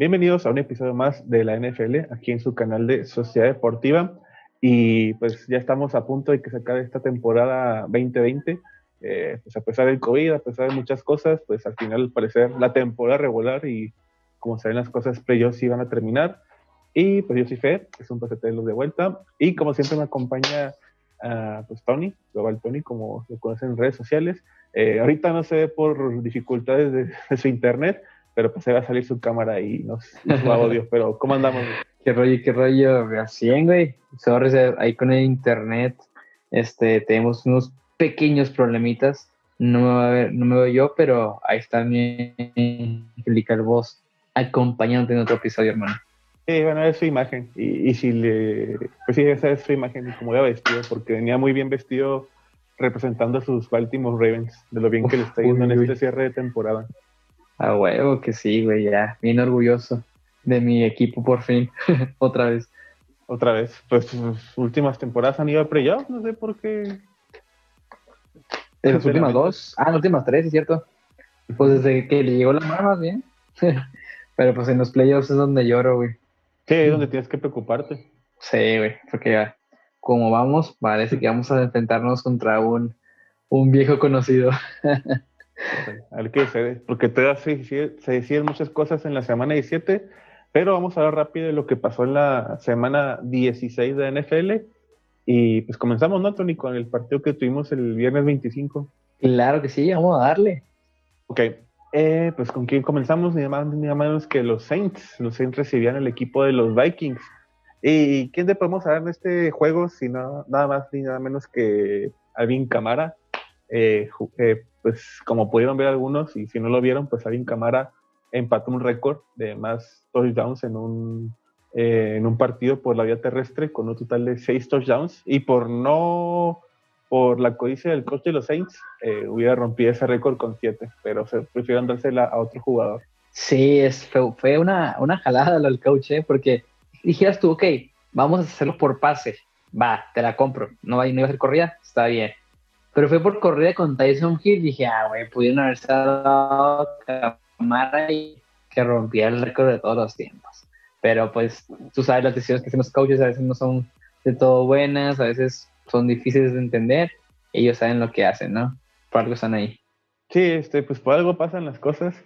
Bienvenidos a un episodio más de la NFL aquí en su canal de Sociedad Deportiva. Y pues ya estamos a punto de que se acabe esta temporada 2020. Eh, pues a pesar del COVID, a pesar de muchas cosas, pues al final al parecer la temporada regular y como se ven las cosas, playoffs sí van a terminar. Y pues yo soy Fe, es un placer tenerlos de vuelta. Y como siempre me acompaña uh, pues Tony, Global Tony, como lo conocen en redes sociales. Eh, ahorita no se ve por dificultades de, de, su internet, pero pues se va a salir su cámara y nos, nos va a odio. Pero ¿cómo andamos? ¿Qué rollo, qué rollo? Así, güey. Sorry, ahí con el internet este, tenemos unos pequeños problemitas. No me, va a ver, no me veo yo, pero ahí está mi Angelica voz acompañándote en otro episodio, hermano. Sí, bueno, es su imagen. Y, y, si le. Pues sí, esa es su imagen, como iba vestido, porque venía muy bien vestido representando a sus Baltimore Ravens, de lo bien que le está yendo en este cierre de temporada. A huevo que sí, güey, ya. Bien orgulloso de mi equipo por fin. Otra vez. Otra vez. Pues sus últimas temporadas han ido a playoffs, no sé por qué. ¿De las últimas dos? Ah, las últimas tres, es cierto. Pues desde que le llegó la mano más bien. Pero pues en los playoffs es donde lloro, güey. Sí, es donde tienes que preocuparte. Sí, güey, porque ya, como vamos, parece que vamos a enfrentarnos contra un, un viejo conocido. a ver qué sucede, porque todavía se, se deciden muchas cosas en la semana 17, pero vamos a hablar rápido de lo que pasó en la semana 16 de NFL. Y pues comenzamos, ¿no, Tony? Con el partido que tuvimos el viernes 25. Claro que sí, vamos a darle. Ok, eh, pues con quién comenzamos, ni más ni menos que los Saints. Los Saints recibían el equipo de los Vikings. ¿Y quién te podemos hablar en este juego? Sino nada más ni nada menos que Alvin Camara. Eh, eh, pues como pudieron ver algunos, y si no lo vieron, pues Alvin Camara empató un récord de más touchdowns en un, eh, en un partido por la vía terrestre con un total de seis touchdowns. Y por no por la codicia del coach de los Saints, eh, hubiera rompido ese récord con siete, pero se prefirieron dársela a otro jugador. Sí, es, fue, una, una jalada al coach, ¿eh? porque dijeras tú, ok, vamos a hacerlo por pase, va, te la compro, no, va, no iba a ser corrida, está bien. Pero fue por corrida con Tyson Hill, dije, ah, güey, pudieron haber dado Camara y que rompía el récord de todos los tiempos. Pero pues, tú sabes, las decisiones que hacen los coaches a veces no son de todo buenas, a veces son difíciles de entender, ellos saben lo que hacen, ¿no? Por algo están ahí. Sí, este, pues por algo pasan las cosas,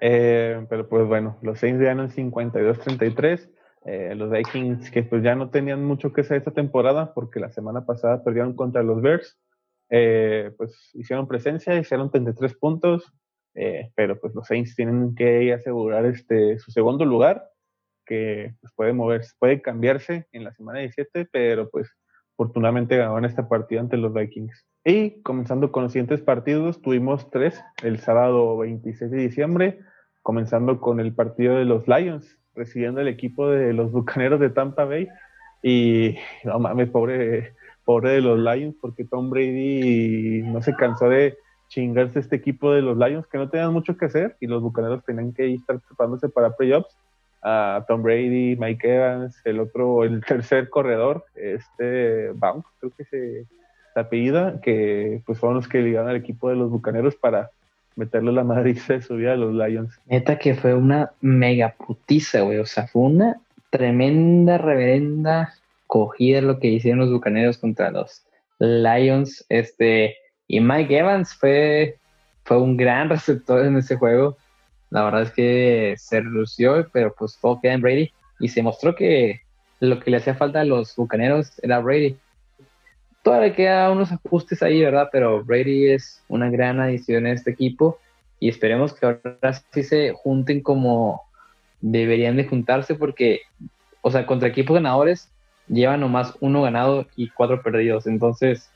eh, pero pues bueno, los Saints ganan 52-33, eh, los Vikings que pues ya no tenían mucho que hacer esta temporada porque la semana pasada perdieron contra los Bears, eh, pues hicieron presencia, hicieron 33 puntos, eh, pero pues los Saints tienen que asegurar este, su segundo lugar, que pues, puede moverse, puede cambiarse en la semana 17, pero pues afortunadamente ganaron esta partida ante los Vikings. Y comenzando con los siguientes partidos, tuvimos tres el sábado 26 de diciembre, comenzando con el partido de los Lions, recibiendo el equipo de los Bucaneros de Tampa Bay. Y no mames, pobre, pobre de los Lions, porque Tom Brady no se cansó de chingarse este equipo de los Lions, que no tenían mucho que hacer, y los Bucaneros tenían que estar preparándose para playoffs a Tom Brady, Mike Evans, el otro, el tercer corredor, este Bounce, creo que se, se apellida, que pues fueron los que ligaron al equipo de los Bucaneros para meterle la madriza de su vida a los Lions. Neta que fue una mega putiza, güey, o sea, fue una tremenda, reverenda cogida lo que hicieron los Bucaneros contra los Lions, este, y Mike Evans fue, fue un gran receptor en ese juego, la verdad es que se redució, pero pues todo queda en Brady. Y se mostró que lo que le hacía falta a los bucaneros era Brady. Todavía queda unos ajustes ahí, ¿verdad? Pero Brady es una gran adición a este equipo. Y esperemos que ahora sí se junten como deberían de juntarse, porque, o sea, contra equipos ganadores llevan nomás uno ganado y cuatro perdidos. Entonces,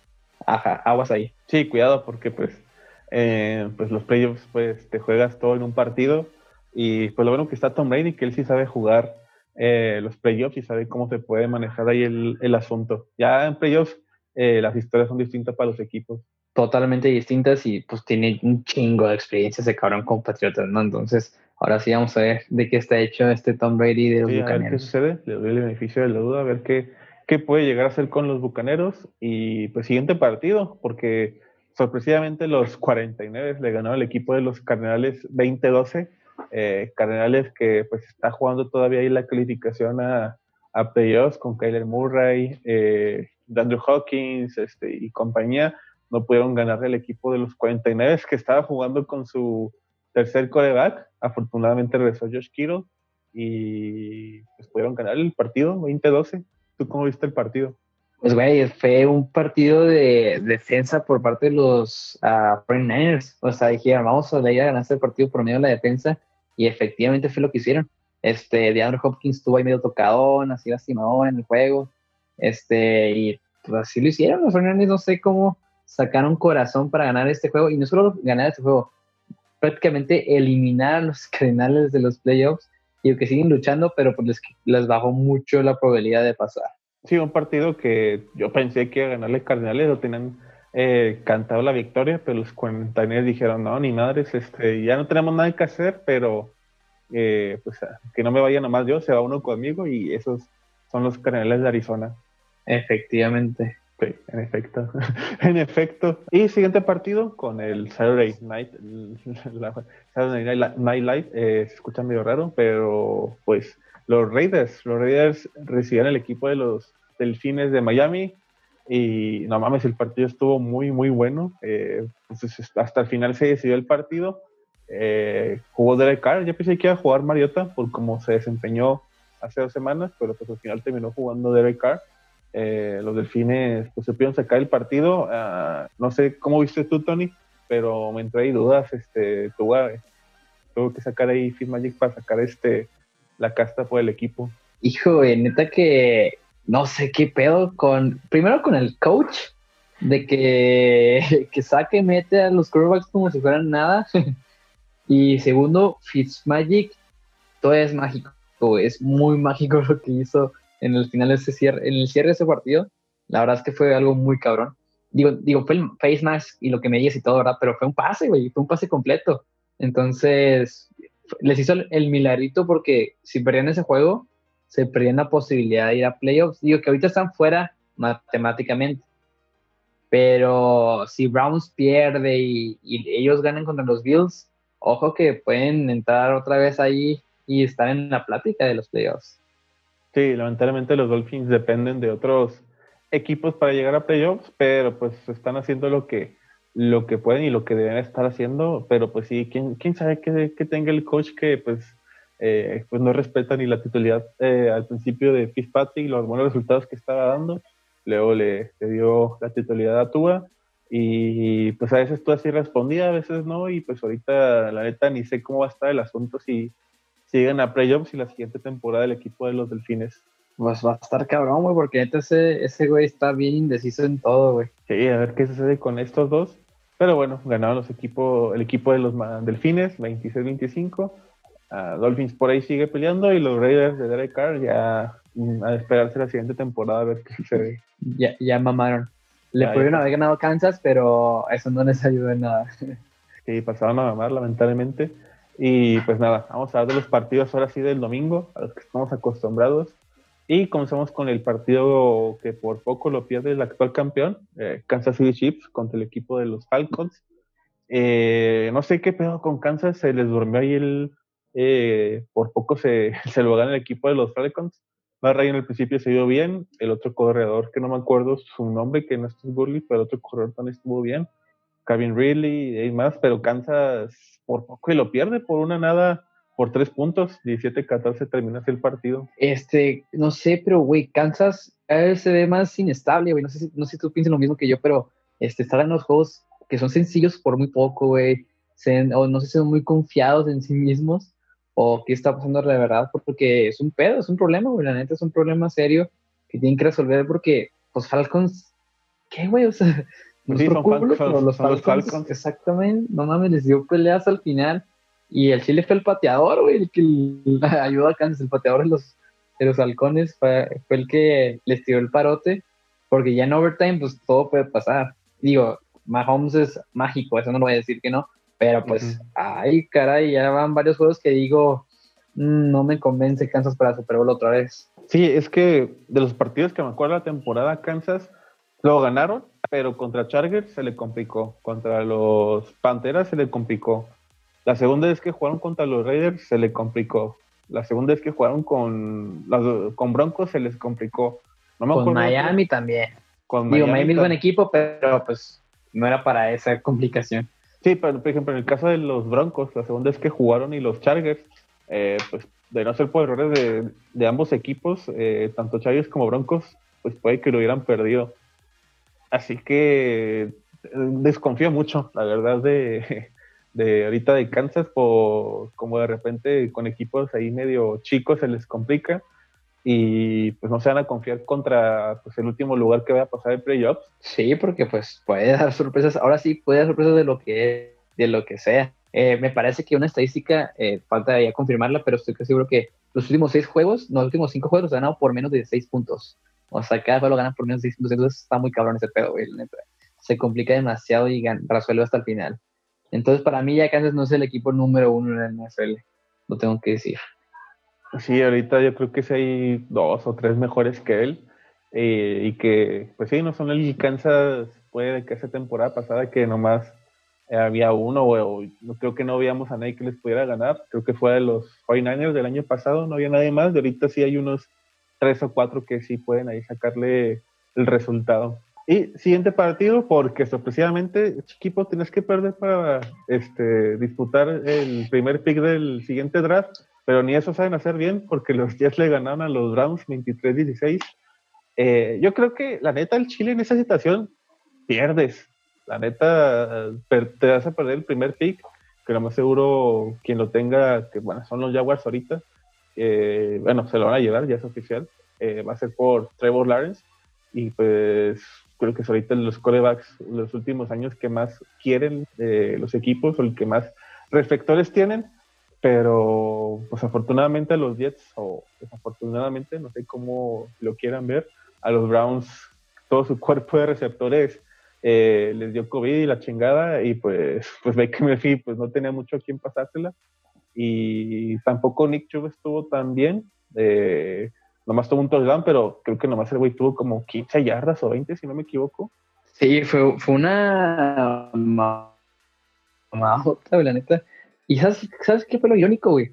ajá, aguas ahí. Sí, cuidado, porque pues eh, pues los playoffs, pues te juegas todo en un partido. Y pues lo bueno que está Tom Brady, que él sí sabe jugar eh, los playoffs y sabe cómo se puede manejar ahí el, el asunto. Ya en playoffs eh, las historias son distintas para los equipos. Totalmente distintas y pues tiene un chingo de experiencia ese cabrón con Patriotas, ¿no? Entonces, ahora sí vamos a ver de qué está hecho este Tom Brady de los sí, Bucaneros. A ver qué sucede, le doy el beneficio de la duda, a ver qué, qué puede llegar a hacer con los Bucaneros. Y pues siguiente partido, porque sorpresivamente los 49 le ganó el equipo de los Cardenales 20-12 Eh, Cardenales que pues está jugando todavía ahí la calificación a, a playoffs con Kyler Murray, eh, Andrew Hawkins este, y compañía, no pudieron ganar el equipo de los 49 que estaba jugando con su tercer coreback. Afortunadamente regresó Josh Kittle y pues pudieron ganar el partido 20-12. ¿Tú cómo viste el partido? Pues, güey, fue un partido de defensa por parte de los uh, 49ers. O sea, dijeron, vamos a ir a ganar este partido por medio de la defensa. Y efectivamente fue lo que hicieron. Este, DeAndre Hopkins estuvo ahí medio tocadón, así lastimado en el juego. Este, y pues así lo hicieron. Los 49ers no sé cómo sacaron corazón para ganar este juego. Y no solo ganar este juego, prácticamente eliminar a los cardenales de los playoffs. Y que siguen luchando, pero pues les, les bajó mucho la probabilidad de pasar. Sí, un partido que yo pensé que iba a ganarle Cardenales, lo tenían eh, cantado la victoria, pero los 49 dijeron, no, ni madres, este, ya no tenemos nada que hacer, pero eh, pues que no me vaya nomás yo, se va uno conmigo y esos son los Cardenales de Arizona. Efectivamente. Sí, en efecto. en efecto. Y siguiente partido con el Saturday Night, la Saturday Night, Live, eh, se escucha medio raro, pero pues los Raiders. Los Raiders recibieron el equipo de los Delfines de Miami y no mames, el partido estuvo muy, muy bueno. Eh, hasta el final se decidió el partido. Eh, jugó Derek Carr. Yo pensé que iba a jugar Mariota por cómo se desempeñó hace dos semanas, pero pues al final terminó jugando Derek Carr. Eh, los Delfines pues se pudieron sacar el partido. Ah, no sé cómo viste tú, Tony, pero me entré ahí dudas. Este, tuvo, que sacar ahí Magic para sacar este la casta por el equipo. Hijo, neta que no sé qué pedo con, primero con el coach, de que, que saque, mete a los quarterbacks como si fueran nada. y segundo, Fitzmagic, todo es mágico, es muy mágico lo que hizo en el final de ese cierre, en el cierre de ese partido. La verdad es que fue algo muy cabrón. Digo, digo, fue el face mask y lo que me dices y todo, ¿verdad? Pero fue un pase, güey, fue un pase completo. Entonces, les hizo el, milagrito porque si perdían ese juego, se perdían la posibilidad de ir a playoffs. Digo que ahorita están fuera matemáticamente. Pero si Browns pierde y, ellos ganan contra los Bills, ojo que pueden entrar otra vez ahí y estar en la plática de los playoffs. Sí, lamentablemente los Dolphins dependen de otros equipos para llegar a playoffs, pero pues están haciendo lo que lo que pueden y lo que deben estar haciendo, pero pues sí, quién, quién sabe que, que tenga el coach que pues, eh, pues no respeta ni la titularidad eh, al principio de Fitzpatrick los buenos resultados que estaba dando, luego le, le dio la titularidad a Tua y pues a veces tú así respondía, a veces no, y pues ahorita la neta ni sé cómo va a estar el asunto si, siguen a playoffs y la siguiente temporada el equipo de los Delfines. Pues va a estar cabrón, güey, porque ese, ese güey está bien indeciso en todo, güey. Sí, a ver qué sucede con estos dos. Pero bueno, ganaron los equipos, el equipo de los Delfines, 26-25. Dolphins por ahí sigue peleando y los Raiders de Derek Carr ya mm, a esperarse la siguiente temporada a ver qué sucede. Ya, ya mamaron. Le pudieron haber ganado Kansas, pero eso no les ayudó en nada. Sí, pasaron a mamar, lamentablemente. Y pues nada, vamos a hablar de los partidos ahora sí del domingo, a los que estamos acostumbrados. Y comenzamos con el partido que por poco lo pierde el actual campeón, eh, Kansas City Chiefs, contra el equipo de los Falcons. Eh, no sé qué pedo con Kansas, se les durmió ahí el. Eh, por poco se, se lo gana el equipo de los Falcons. Barra en el principio se dio bien. El otro corredor, que no me acuerdo su nombre, que no es Burley, pero el otro corredor también estuvo bien. Kevin Ridley y más, pero Kansas por poco y lo pierde por una nada por tres puntos, 17-14 termina el partido. Este, no sé, pero güey, Kansas se ve más inestable, güey. No sé, si, no sé si tú piensas lo mismo que yo, pero este, estar en los juegos que son sencillos por muy poco, güey. O no sé si son muy confiados en sí mismos o qué está pasando de verdad, porque es un pedo, es un problema, güey. La neta es un problema serio que tienen que resolver porque, pues, Falcons, ¿qué, güey? O sea, sí, son Falcons, los Falcons, exactamente, no mames, les dio peleas al final y el Chile fue el pateador, güey, el que ayudó a Kansas, el pateador de los, de los halcones fue, el que les tiró el parote, porque ya en overtime, pues todo puede pasar. Digo, Mahomes es mágico, eso no lo voy a decir que no, pero pues, ay, caray, ya van varios juegos que digo, mm, no me convence Kansas para Super Bowl otra vez. Sí, es que de los partidos que me acuerdo la temporada, Kansas lo ganaron, pero contra Chargers se le complicó, contra los Panteras se le complicó La segunda vez que jugaron contra los Raiders se le complicó. La segunda vez que jugaron con, con Broncos se les complicó. con Miami también. Con Digo, Miami, es buen equipo, pero pues no era para esa complicación. Sí, pero por ejemplo, en el caso de los Broncos, la segunda vez que jugaron y los Chargers, eh, pues de no ser por errores de, ambos equipos, eh, tanto Chargers como Broncos, pues puede que lo hubieran perdido. Así que eh, desconfío mucho, la verdad, de, de ahorita de Kansas, por como de repente con equipos ahí medio chicos se les complica y pues no se van a confiar contra pues, el último lugar que vaya a pasar en playoffs. Sí, porque pues puede dar sorpresas, ahora sí puede dar sorpresas de lo que, de lo que sea. Eh, me parece que una estadística, eh, falta ya confirmarla, pero estoy seguro que los últimos seis juegos, los últimos cinco juegos han ganado por menos de seis puntos. O sea, cada juego lo ganan por menos de seis puntos, entonces está muy cabrón ese pedo, güey. Se complica demasiado y resuelve hasta el final. Entonces, para mí ya Kansas no es el equipo número uno en el NFL, lo tengo que decir. Sí, ahorita yo creo que sí hay dos o tres mejores que él. Eh, y que, pues sí, no son el Kansas, puede que esa temporada pasada que nomás había uno, o, no creo que no veíamos a nadie que les pudiera ganar. Creo que fue de los 49ers del año pasado, no había nadie más. De ahorita sí hay unos tres o cuatro que sí pueden ahí sacarle el resultado. Y siguiente partido, porque sorpresivamente, equipo, tienes que perder para este, disputar el primer pick del siguiente draft, pero ni eso saben hacer bien, porque los Jets le ganaron a los Browns 23-16. Eh, yo creo que la neta, el Chile en esa situación pierdes. La neta, te vas a perder el primer pick, que lo más seguro quien lo tenga, que bueno, son los Jaguars ahorita, eh, bueno, se lo van a llevar, ya es oficial, eh, va a ser por Trevor Lawrence. Y pues creo que es ahorita los corebacks los últimos años que más quieren los equipos o el que más reflectores tienen, pero pues afortunadamente a los Jets o desafortunadamente, no sé cómo lo quieran ver, a los Browns todo su cuerpo de receptores eh, les dio COVID y la chingada. Y pues pues Baker Mayfield pues no tenía mucho a quien pasársela y tampoco Nick Chubb estuvo tan bien. Eh, nomás tuvo un touchdown, pero creo que nomás el güey tuvo como 15 yardas o 20, si no me equivoco. Sí, fue, fue una mamada, la neta. Y ¿sabes, ¿sabes qué fue lo irónico, güey?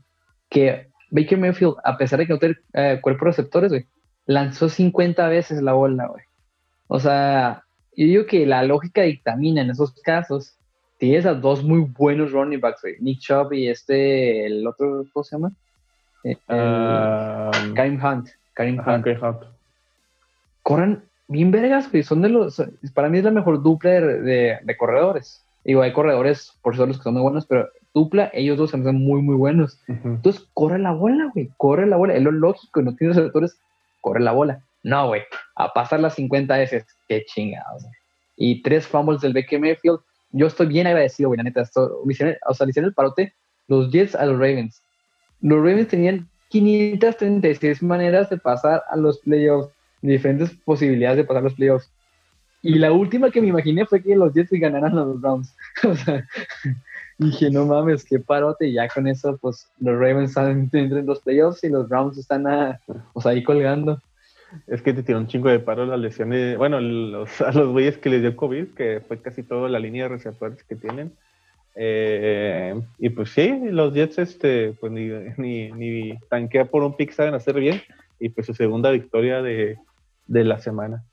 Que Baker Mayfield, a pesar de que no tiene eh, cuerpo receptores, güey, lanzó 50 veces la bola, güey. O sea, yo digo que la lógica dictamina en esos casos. Tienes a dos muy buenos running backs, güey. Nick Chubb y este, el otro, ¿cómo se llama? Eh, Karim Hunt. Karim Hunt. Corren bien vergas, güey. Son de los. Para mí es la mejor dupla de, de, corredores. Digo, hay corredores por eso los que son muy buenos, pero dupla, ellos dos se me muy, muy buenos. Entonces, corre la bola, güey. Corre la bola. Es lo lógico. No tienes receptores, corre la bola. No, güey. A pasar las 50 veces. Qué chingados, Y tres fumbles del BK Mayfield. Yo estoy bien agradecido, güey, la neta. Esto, o sea, le hicieron el parote los Jets a los Ravens. Los Ravens tenían 536 maneras de pasar a los playoffs, diferentes posibilidades de pasar a los playoffs. Y la última que me imaginé fue que los Jets ganaran a los Browns. o sea, dije, no mames, qué parote. Y ya con eso, pues los Ravens están en los playoffs y los Browns están a, pues, ahí colgando. Es que te tiró un chingo de paro las lesiones, bueno, los, a los güeyes que les dio COVID, que fue casi toda la línea de receptores que tienen. Eh, y pues sí, los Jets este, pues ni, ni, ni tanquea por un pick saben hacer bien. Y pues su segunda victoria de, de la semana.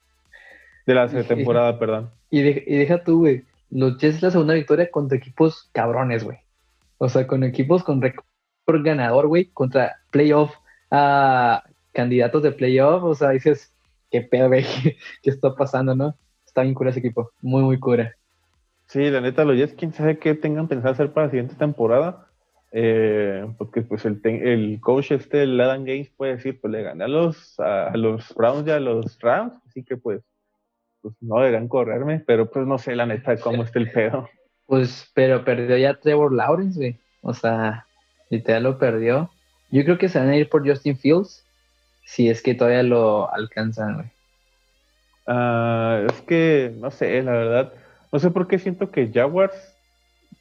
De la temporada, perdón. Y, y deja tú, güey. Los Jets la segunda victoria contra equipos cabrones, güey. O sea, con equipos con récord ganador, güey, contra playoff, uh, candidatos de playoff. O sea, dices, qué pedo, güey, qué está pasando, ¿no? Está bien cura ese equipo. Muy, muy cura. Sí, la neta, los Jets, quién sabe qué tengan pensado hacer para la siguiente temporada. Eh, porque pues el, el, coach este, el Adam Gaines, puede decir, pues le gané a los, a, los Browns y a los Rams, así que pues, pues no deberán correrme, pero pues no sé la neta cómo está el pedo. Pues, pero perdió ya Trevor Lawrence, güey. O sea, literal lo perdió. Yo creo que se van a ir por Justin Fields, si es que todavía lo alcanzan, güey. Ah, es que, no sé, la verdad no sé por qué siento que Jaguars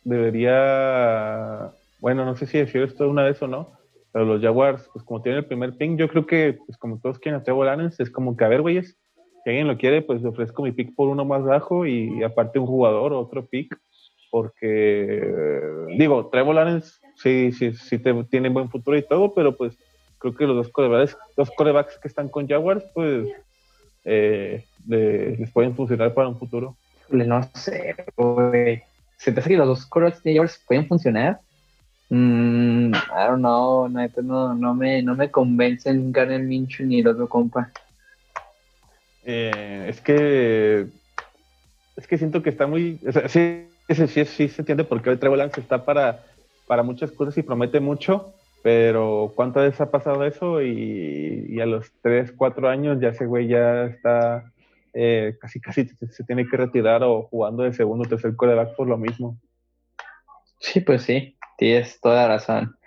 debería, bueno, no sé si decir esto una vez o no, pero los Jaguars, pues como tienen el primer ping, yo creo que, pues como todos quieren a Trevor es como que, a ver, güeyes, si alguien lo quiere, pues le ofrezco mi pick por uno más bajo y aparte un jugador o otro pick. porque, digo, Trevor Lawrence sí, sí, sí tiene buen futuro y todo, pero pues creo que los dos corebacks, dos corebacks que están con Jaguars, pues eh, les pueden funcionar para un futuro. No sé, güey. ¿Se te hace que los dos corebacks de Jaguars pueden funcionar? Mm, I don't know, no, no, me, no me convencen Garner Minshew ni el otro compa. Eh, es que es que siento que está muy, o sea, sí, sí, sí, sí, se entiende porque hoy Trevor Lance está para, para muchas cosas y promete mucho, pero ¿cuántas veces ha pasado eso? Y, a los 3, 4 años ya ese güey ya está eh, casi casi se tiene que retirar o jugando de segundo o tercer coreback por lo mismo. Sí, pues sí, tienes toda la razón.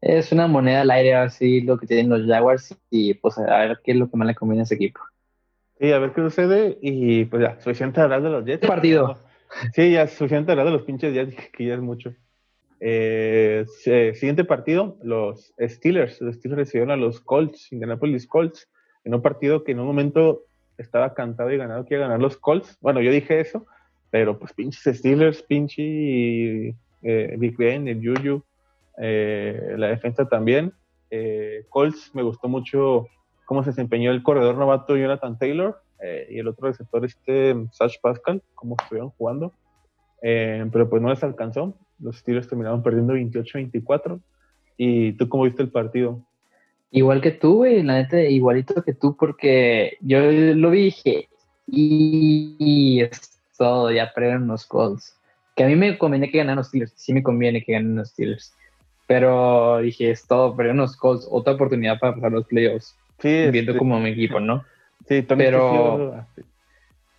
Es una moneda al aire así lo que tienen los Jaguars y pues a ver qué es lo que más le conviene a ese equipo. Sí, a ver qué sucede y pues ya, suficiente hablar de los Jets. Partido. Sí, ya suficiente hablar de los pinches Jets, que ya es mucho. Eh, siguiente partido, los Steelers. Los Steelers recibieron a los Colts, Indianapolis Colts, en un partido que en un momento estaba cantado y ganado que iba a ganar los Colts. Bueno, yo dije eso, pero pues pinches Steelers, pinche eh, Big Ben, el Juju, eh, la defensa también. Eh, Colts me gustó mucho cómo se desempeñó el corredor novato Jonathan Taylor y el otro receptor este Sash Pascal, cómo estuvieron jugando. Pero pues no les alcanzó. Los Steelers terminaron perdiendo 28-24. ¿Y tú cómo viste el partido? Igual que tú, güey, la neta, igualito que tú, porque yo lo vi y dije, y, es todo, ya perdieron los Colts. Que a mí me conviene que ganen los Steelers, sí me conviene que ganen los Steelers. Pero dije, es todo, perdieron los Colts, otra oportunidad para pasar los playoffs. Sí, viendo como mi equipo, ¿no? Sí, también. Pero.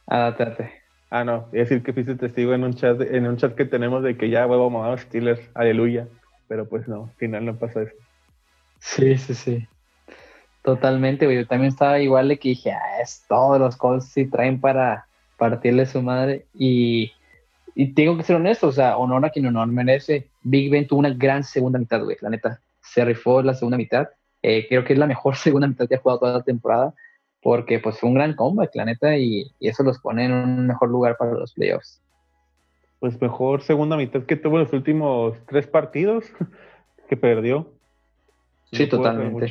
Adáptate. Ah, no, es decir que fuiste testigo en un chat, en un chat que tenemos de que ya huevo mamá Steelers, aleluya. Pero pues no, al final no pasa eso. Sí, sí, sí. Totalmente, güey. Yo también estaba igual de que dije, ah, es todos los Colts sí traen para partirle su madre. Y, y tengo que ser honesto, o sea, honor a quien honor merece. Big Ben tuvo una gran segunda mitad, güey, la neta. Se rifó la segunda mitad. Eh, creo que es la mejor segunda mitad que ha jugado toda la temporada porque pues fue un gran comeback, la neta, y, eso los pone en un mejor lugar para los playoffs. Pues mejor segunda mitad que tuvo los últimos tres partidos que perdió. Sí, totalmente.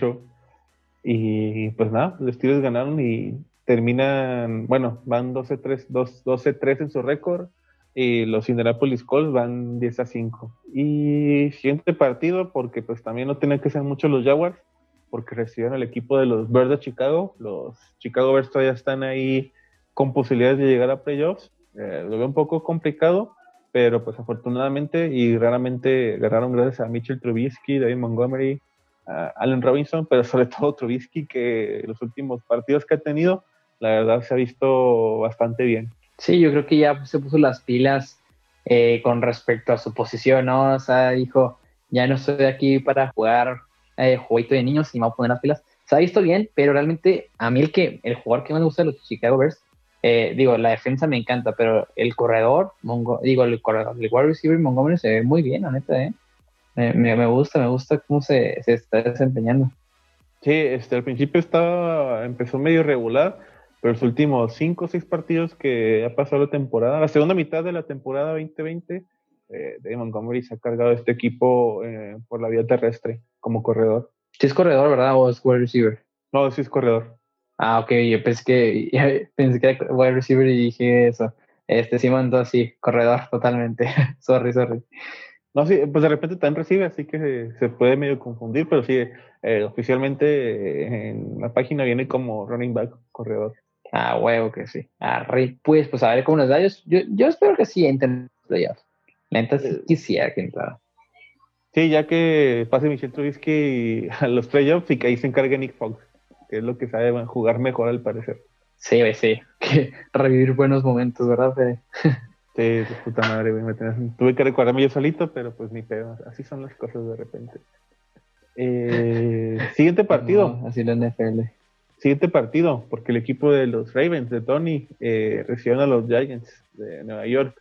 Y pues nada, los Steelers ganaron y terminan, bueno, van 12-3 12 en su récord y los Indianapolis Colts van 10 a 5. Y siguiente partido, porque pues también no tienen que ser mucho los Jaguars, porque recibieron el equipo de los Bears de Chicago. Los Chicago Bears todavía están ahí con posibilidades de llegar a playoffs. Eh, lo veo un poco complicado, pero pues afortunadamente y raramente ganaron gracias a Mitchell Trubisky, David Montgomery, Allen Robinson, pero sobre todo Trubisky, que los últimos partidos que ha tenido, la verdad se ha visto bastante bien. Sí, yo creo que ya se puso las pilas eh, con respecto a su posición, ¿no? O sea, dijo, ya no estoy aquí para jugar eh, jueguito de niños y me voy a poner las pilas. Se ha visto bien, pero realmente a mí el que el jugador que más me gusta de los Chicago Bears, eh, digo, la defensa me encanta, pero el corredor, digo, el corredor, el wide receiver Montgomery se ve muy bien, la ¿eh? Me, gusta, me gusta cómo se, está desempeñando. Sí, este, al principio estaba, empezó medio regular, pero los últimos cinco o seis partidos que ha pasado la temporada, la segunda mitad de la temporada 2020, eh, David Montgomery se ha cargado este equipo eh, por la vía terrestre como corredor. Sí es corredor, ¿verdad? ¿O es wide receiver? No, sí es corredor. Ah, ok, yo pensé que, pensé que era wide receiver y dije eso. Este sí mandó así, corredor totalmente. sorry, sorry. No, sí, pues de repente también recibe, así que se, puede medio confundir, pero sí, eh, oficialmente en la página viene como running back, corredor. Ah, huevo que sí. Ah, pues, pues a ver cómo nos da. Yo, yo espero que sí entren playoffs. Neta sí quisiera que entrara. Sí, ya que pase Michelle Trubisky a los playoffs y que ahí se encargue Nick Fox, que es lo que sabe jugar mejor al parecer. Sí, sí, que revivir buenos momentos, ¿verdad, Fede? Sí, puta madre, güey. Tuve que recordarme yo solito, pero pues ni pedo. Así son las cosas de repente. Eh, siguiente partido. así la NFL. Siguiente partido, porque el equipo de los Ravens de Tony eh, recibieron a los Giants de Nueva York.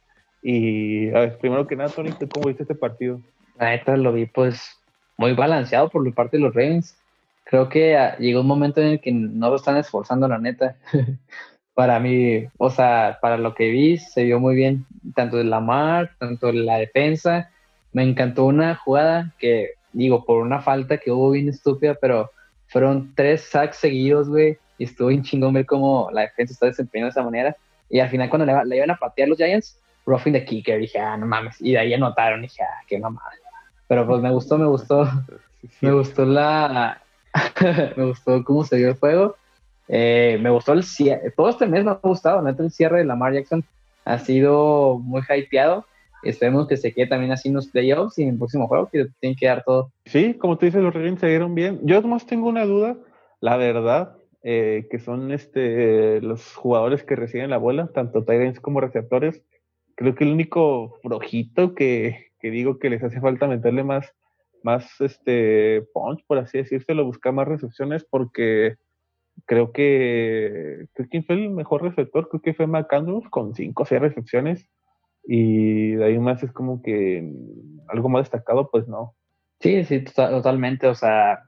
Y a ver, primero que nada, Tony, cómo viste este partido? La neta lo vi pues muy balanceado por la parte de los Ravens. Creo que ah, llegó un momento en el que no lo están esforzando, la neta. para mí, o sea, para lo que vi, se vio muy bien, tanto de la mar, tanto la defensa. Me encantó una jugada que, digo, por una falta que hubo bien estúpida, pero fueron tres sacks seguidos, güey, y estuvo bien chingón ver cómo la defensa está desempeñando de esa manera. Y al final, cuando le, iban a patear los Giants, roughing the kicker, dije, ah, no mames. Y de ahí anotaron, dije, ah, qué mamada. Pero pues me gustó, me gustó, me gustó la, me gustó cómo se dio el juego. Eh, me gustó el cierre, todo este mes me ha gustado, neta, el cierre de Lamar Jackson ha sido muy hypeado. Esperemos que se quede también así en los playoffs y en el próximo juego, que tienen que dar todo. Sí, como tú dices, los Ravens se dieron bien. Yo además tengo una duda, la verdad, eh, que son este, los jugadores que reciben la bola, tanto Tyrants como receptores. Creo que el único flojito que, que, digo que les hace falta meterle más, más este, punch, por así decírselo, buscar más recepciones, porque creo que, ¿quién fue el mejor receptor? Creo que fue McAndrews con 5 o 6 recepciones. Y de ahí más es como que algo más destacado, pues no. Sí, sí, totalmente. O sea,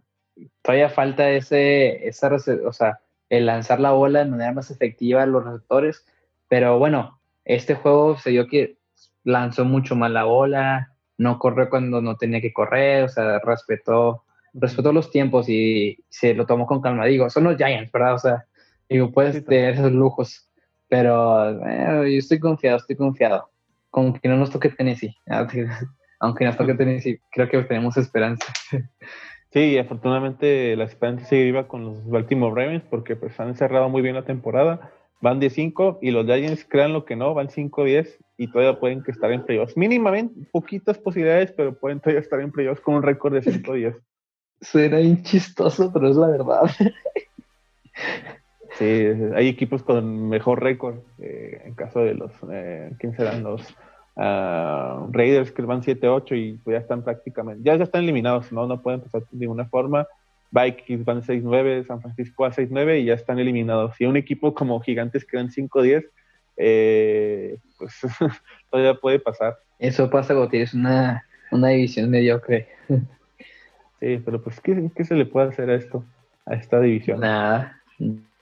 todavía falta ese, esa, o sea, el lanzar la bola de manera más efectiva a los receptores, pero bueno, este juego se dio que lanzó mucho más la bola, no corrió cuando no tenía que correr, o sea, respetó, respetó los tiempos y se lo tomó con calma. Digo, son los Giants, ¿verdad? O sea, digo, puedes tener esos lujos, pero eh, yo estoy confiado, estoy confiado. Con que no nos toque Tennessee, aunque nos toque Tennessee, creo que tenemos esperanza. Sí, afortunadamente la esperanza sigue viva con los Baltimore Ravens porque pues han cerrado muy bien la temporada. Van de 5 y los Giants, crean lo que no, van 5-10 y todavía pueden que estar en playoffs. Mínimamente, poquitas posibilidades, pero pueden todavía estar en playoffs con un récord de 5-10. Suena bien chistoso, pero es la verdad. Sí, hay equipos con mejor récord. Eh, en caso de los, eh, ¿quién serán los? Raiders que van 7-8 y pues ya están prácticamente, ya, ya están eliminados, ¿no? No pueden pasar de ninguna forma. Vikings van 6-9, San Francisco a 6-9 y ya están eliminados. Y un equipo como Gigantes que van 5-10, eh, pues todavía puede pasar. Eso pasa cuando tienes una, una división mediocre. sí, pero pues ¿qué, ¿qué, se le puede hacer a esto, a esta división? Nada,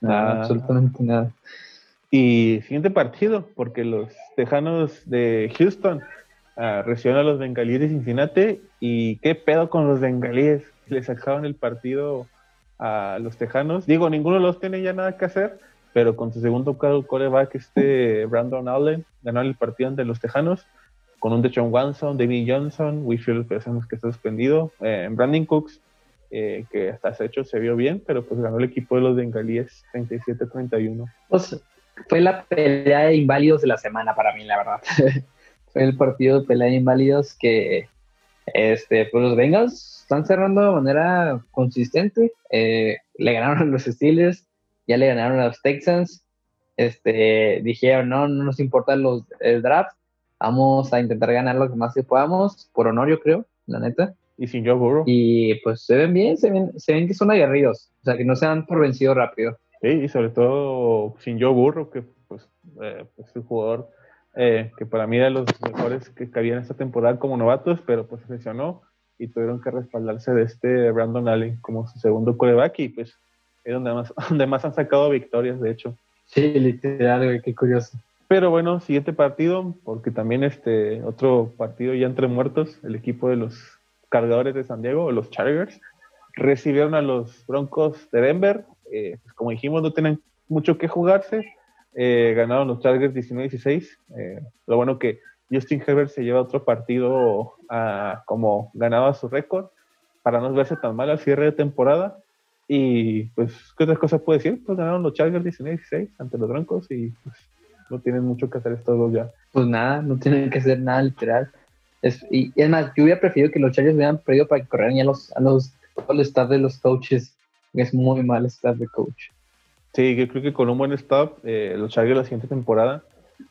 nada, absolutamente nada. Y siguiente partido, porque los Tejanos de Houston uh, a los Bengalíes de Cincinnati. ¿Y qué pedo con los Bengalíes? Le sacaron el partido a los Tejanos. Digo, ninguno de los tiene ya nada que hacer, pero con su segundo coreback, este Brandon Allen, ganó el partido ante los Tejanos con un Deshaun Watson, David Johnson, Whitfield, pensamos que está suspendido, eh, Brandon Cooks, eh, que hasta ese hecho se vio bien, pero pues ganó el equipo de los Bengalíes 37-31. Pues fue la pelea de inválidos de la semana para mí, la verdad. fue el partido de pelea de inválidos que este, pues los Bengals están cerrando de manera consistente. Eh, le ganaron a los Steelers, ya le ganaron a los Texans. Este, dijeron, no, no nos importa los, el draft, vamos a intentar ganar lo que más que podamos, por honor yo creo, la neta. Y sin Joe Burrow. Y pues se ven bien, se ven, se ven que son aguerridos, o sea, que no se han por vencido rápido. Sí, y sobre todo sin Joe Burro, que pues, eh, pues el jugador eh, que para mí era de los mejores que cabían esta temporada como novatos, pero pues se lesionó y tuvieron que respaldarse de este Brandon Allen como su segundo coreback y pues es donde más, donde más han sacado victorias, de hecho. Sí, literal, qué curioso. Pero bueno, siguiente partido, porque también este otro partido ya entre muertos, el equipo de los cargadores de San Diego, los Chargers, recibieron a los Broncos de Denver eh, pues como dijimos, no tienen mucho que jugarse. Eh, ganaron los Chargers 19-16. Eh, lo bueno que Justin Herbert se lleva otro partido a, como ganaba su récord para no verse tan mal al cierre de temporada. Y pues, ¿qué otras cosas puede decir? Pues ganaron los Chargers 19-16 ante los Broncos y pues no tienen mucho que hacer estos dos ya. Pues nada, no tienen que hacer nada literal. Es, y, es más, yo hubiera preferido que los Chargers hubieran perdido para que corrieran ya los, a los, el staff de los coaches es muy mal staff de coach. Sí, yo creo que con un buen staff, eh, los Chargers la siguiente temporada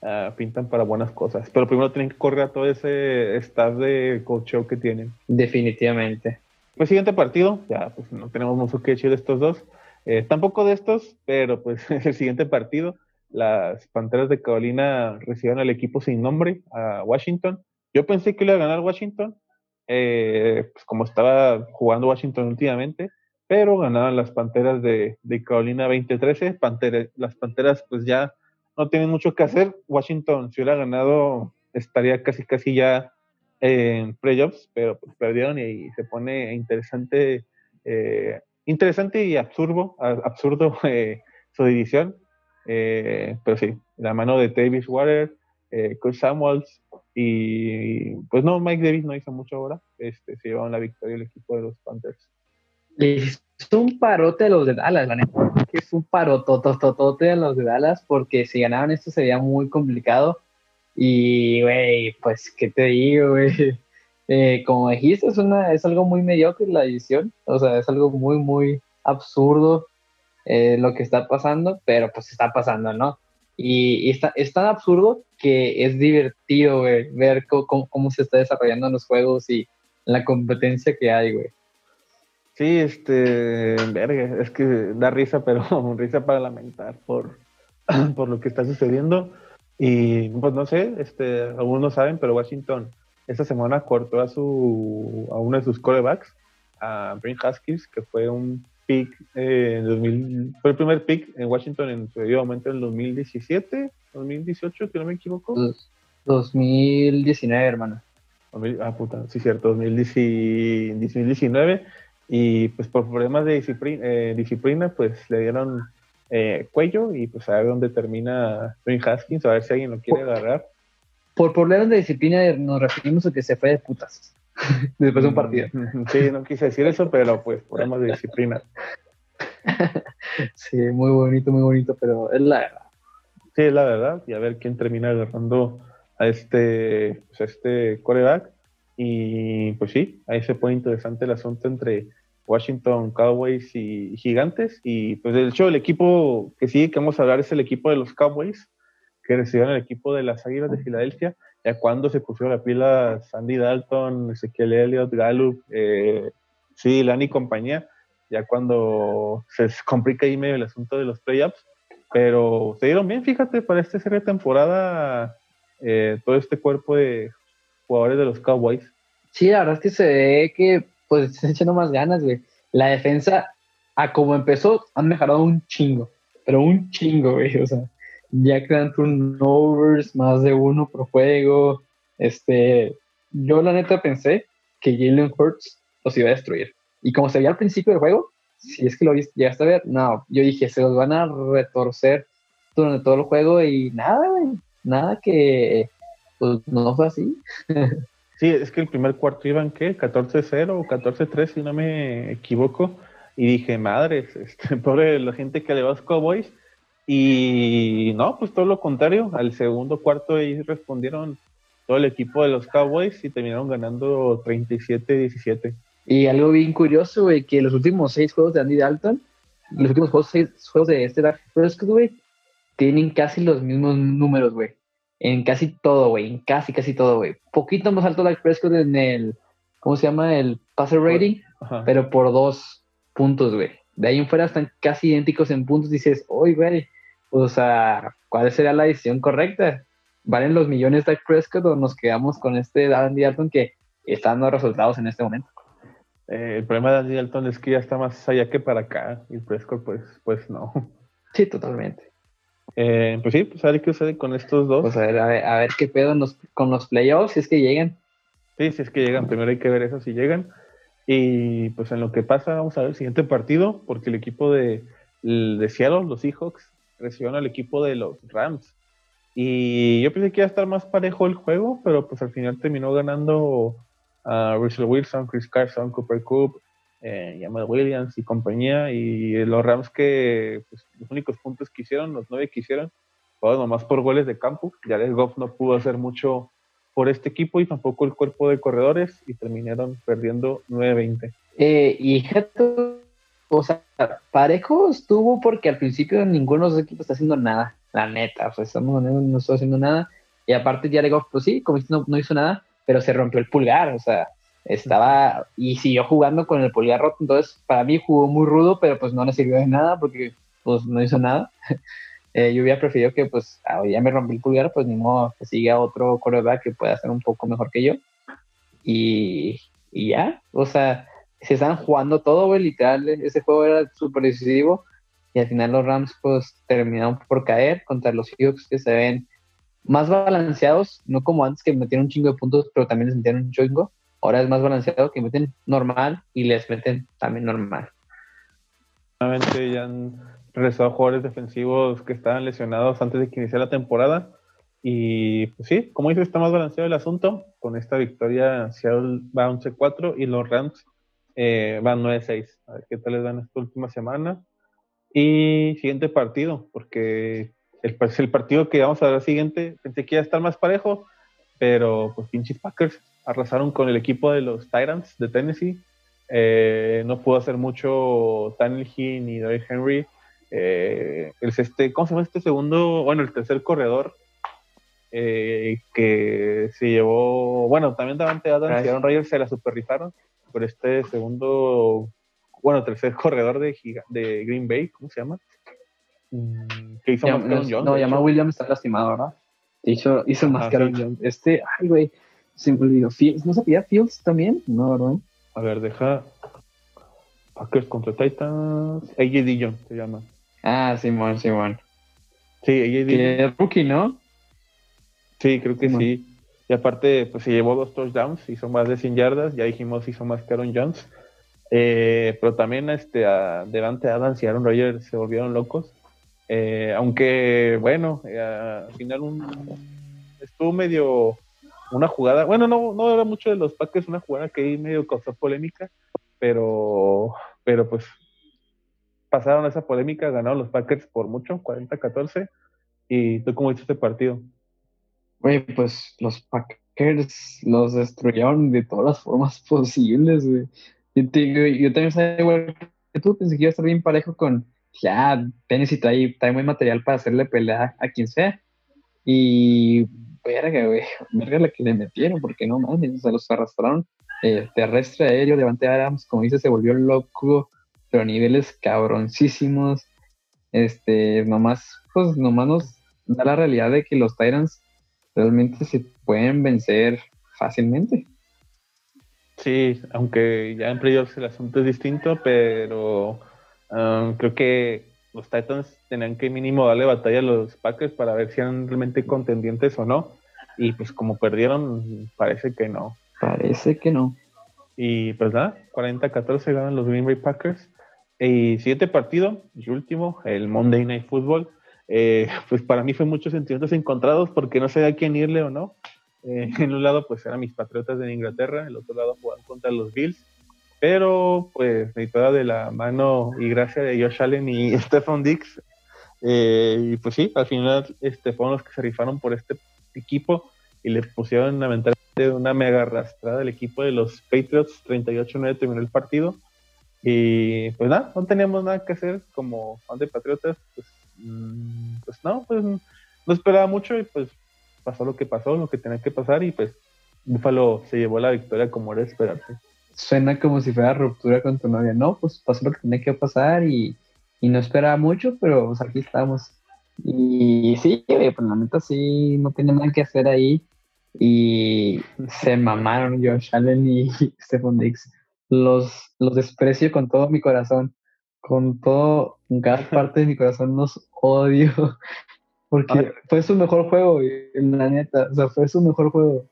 ah, pintan para buenas cosas. Pero primero tienen que correr a todo ese staff de coach que tienen. Definitivamente. Pues siguiente partido, ya pues no tenemos mucho que decir de estos dos. Eh, tampoco de estos, pero pues el siguiente partido, las Panteras de Carolina recibieron al equipo sin nombre, a Washington. Yo pensé que iba a ganar Washington, eh, pues como estaba jugando Washington últimamente, pero ganaron las Panteras de, Carolina 2013. las Panteras pues ya no tienen mucho que hacer. Washington, si hubiera ganado, estaría casi casi ya en playoffs, pero pues, perdieron y, se pone interesante, eh, interesante y absurdo, eh, su división. Eh, pero sí, la mano de Davis Water, Chris Samuels y pues no, Mike Davis no hizo mucho ahora. Este, se llevaron la victoria el equipo de los Panthers. Es un parote a los de Dallas, la neta. Es un parotototote a los de Dallas porque si ganaban esto sería muy complicado y, güey, pues, ¿qué te digo, güey? Eh, como dijiste, es, una, es algo muy mediocre la edición, o sea, es algo muy, muy absurdo eh, lo que está pasando, pero pues está pasando, ¿no? Y, está, es tan absurdo que es divertido, güey, ver cómo, cómo, se está desarrollando los juegos y la competencia que hay, güey. Sí, este, verga, es que da risa, pero risa para lamentar por, por lo que está sucediendo. Y pues no sé, este, algunos saben, pero Washington esta semana cortó a su a uno de sus corebacks, a Brent Haskins, que fue un pick eh, en 2000, fue el primer pick en Washington en su debido momento en el 2017, 2018, si no me equivoco. 2019, hermano. Ah, puta, sí, cierto, 2019. Y pues por problemas de disciplina, eh, disciplina pues le dieron eh, cuello y pues a ver dónde termina Dwayne Haskins, a ver si alguien lo quiere agarrar. Por problemas de disciplina nos referimos a que se fue de putas después de un partido. Mm, sí, no quise decir eso, pero pues problemas de disciplina. sí, muy bonito, muy bonito, pero es la verdad. Sí, es la verdad, y a ver quién termina agarrando a este, pues, a este coreback. Y pues sí, ahí se pone interesante el asunto entre Washington Cowboys y Gigantes. Y pues de hecho el equipo que sí que vamos a hablar es el equipo de los Cowboys, que recibieron el equipo de las Águilas de Filadelfia. Ya cuando se pusieron la pila Sandy Dalton, Ezequiel Elliott, Gallup, eh, sí, Lani y compañía, ya cuando se complica ahí medio el asunto de los playoffs. Pero se dieron bien, fíjate, para esta serie de temporada, eh, todo este cuerpo de jugadores de los Cowboys. Sí, la verdad es que se ve que pues están echando más ganas, güey. La defensa, a como empezó, han mejorado un chingo, pero un chingo, güey. O sea, ya crean turnovers, más de uno por juego. Este, yo la neta pensé que Jalen Hurts los iba a destruir. Y como se veía al principio del juego, si es que lo llegaste a ver, no, yo dije, se los van a retorcer durante todo el juego y nada, güey, nada que pues no fue así. Sí, es que el primer cuarto iban, ¿qué? 14-0 o 14-3, si no me equivoco. Y dije, madres, este, pobre la gente que le va a los Cowboys. Y no, pues todo lo contrario. Al segundo cuarto ahí respondieron todo el equipo de los Cowboys y terminaron ganando 37-17. Y algo bien curioso, güey, que los últimos seis juegos de Andy Dalton, los últimos juegos, seis juegos de este Dark Prescott, güey, tienen casi los mismos números, güey en casi todo, güey, en casi, casi todo, güey. Poquito más alto la Prescott en el, ¿cómo se llama? El passer rating, pero por dos puntos, güey. De ahí en fuera están casi idénticos en puntos. Dices, oye, güey, o sea, ¿cuál sería la decisión correcta? ¿Valen los millones de Prescott o nos quedamos con este Andy Dalton que está dando resultados en este momento? Eh, el problema de Andy Dalton es que ya está más allá que para acá y Prescott, pues, pues no. Sí, totalmente. Eh, pues sí, pues a ver qué sucede con estos dos. Pues a ver, a ver, qué pedo con los playoffs, si es que llegan. Sí, si es que llegan, primero hay que ver eso si llegan. Y pues en lo que pasa, vamos a ver el siguiente partido, porque el equipo de, de Seattle, los Seahawks, recibieron al equipo de los Rams. Y yo pensé que iba a estar más parejo el juego, pero pues al final terminó ganando a Russell Wilson, Chris Carson, Cooper Coop, eh, Williams y compañía, y los Rams que pues, los únicos puntos que hicieron, los nueve que hicieron, fueron nomás por goles de campo. Les Goff no pudo hacer mucho por este equipo y tampoco el cuerpo de corredores y terminaron perdiendo 9-20. Eh, y o sea, parejo estuvo porque al principio ninguno de los equipos está haciendo nada, la neta, o sea, estamos, no está haciendo nada. Y aparte, Jared Goff, pues sí, como no, no hizo nada, pero se rompió el pulgar, o sea, estaba y siguió jugando con el pulgar roto, entonces para mí jugó muy rudo, pero pues no le sirvió de nada porque pues no hizo nada. Eh, yo hubiera preferido que pues ah, ya me rompí el pulgar, pues ni modo que siga otro quarterback que pueda ser un poco mejor que yo. Y, y ya, o sea, se estaban jugando todo, güey, literal, ese juego era súper decisivo y al final los Rams pues terminaron por caer contra los Seahawks que se ven más balanceados, no como antes que metieron un chingo de puntos, pero también les metieron un chingo. Ahora es más balanceado que meten normal y les meten también normal. Nuevamente ya han regresado jugadores defensivos que estaban lesionados antes de que iniciara la temporada. Y pues sí, como dice, está más balanceado el asunto. Con esta victoria, Seattle va 11-4 y los Rams eh, van 9-6. A ver qué tal les dan esta última semana. Y siguiente partido, porque el, el partido que vamos a ver siguiente, pensé que iba a estar más parejo, pero pues pinches Packers arrasaron con el equipo de los Tyrants de Tennessee. Eh, no pudo hacer mucho Tannehill ni Derrick Henry. Eh, el, este, ¿Cómo se llama este segundo? Bueno, el tercer corredor eh, que se llevó. Bueno, también Davante Adams y Aaron Rodgers se la superrizaron por este segundo, bueno, tercer corredor de, de Green Bay, ¿cómo se llama? Mm, que hizo más Jones. No, llama Williams está lastimado, ¿verdad? Hizo, hizo más que Jones. Este, ay, güey, se me olvidó. ¿No se pide Fields también? No, ¿verdad? A ver, deja. Packers contra Titans. AJ Dillon se llama. Ah, Simón, Simón. Sí, AJ Dillon. rookie, ¿no? Sí, creo que sí. Y aparte, pues se llevó dos touchdowns, hizo más de 100 yardas, ya dijimos hizo más que Aaron Jones. Eh, pero también este, a Devante Adams y Aaron Rodgers se volvieron locos. Eh, aunque, bueno, eh, al final un, estuvo medio una jugada, bueno, no, no era mucho de los Packers, una jugada que ahí medio causó polémica, pero, pero pues pasaron esa polémica, ganaron los Packers por mucho, 40-14. ¿Y tú cómo viste este partido? Güey, pues los Packers los destruyeron de todas las formas posibles, güey. Yo, yo, también sabía igual que tú, pensé que iba a estar bien parejo con, ya, Tennessee trae, trae muy material para hacerle pelea a quien sea. Y verga, güey, verga la que le metieron, porque no mames, o sea, los arrastraron eh, terrestre, aéreo, levante Adams, como dice, se volvió loco, pero niveles cabroncísimos. Este, nomás, pues nomás nos da la realidad de que los Tyrants realmente se pueden vencer fácilmente. Sí, aunque ya en playoffs el asunto es distinto, pero um, creo que los Titans tenían que mínimo darle batalla a los Packers para ver si eran realmente contendientes o no. Y pues como perdieron, parece que no. Parece que no. Y pues nada, 40-14 ganan los Green Bay Packers. Y siguiente partido, y último, el Monday Night Football. Eh, pues para mí fue muchos sentimientos encontrados porque no sabía a quién irle o no. Eh, en un lado pues eran mis Patriotas de Inglaterra, en el otro lado jugaban contra los Bills. Pero, pues, necesitaba de la mano y gracia de Josh Allen y Stefan Dix. Eh, y pues sí, al final este, fueron los que se rifaron por este equipo y le pusieron lamentablemente una mega arrastrada al equipo de los Patriots. 38-9 terminó el partido. Y pues nada, no teníamos nada que hacer como fan de Patriotas. Pues, mm, pues no, pues no esperaba mucho y pues pasó lo que pasó, lo que tenía que pasar y pues Buffalo se llevó la victoria como era esperarse suena como si fuera ruptura con tu novia. No, pues pasó lo que tenía que pasar y, no esperaba mucho, pero pues aquí estamos. Y sí, pues la neta sí, no tiene nada que hacer ahí. Y se mamaron Josh Allen y Stephen Dix. Los, los desprecio con todo mi corazón. Con todo, con cada parte de mi corazón los odio. Porque fue su mejor juego, la neta. O sea, fue su mejor juego.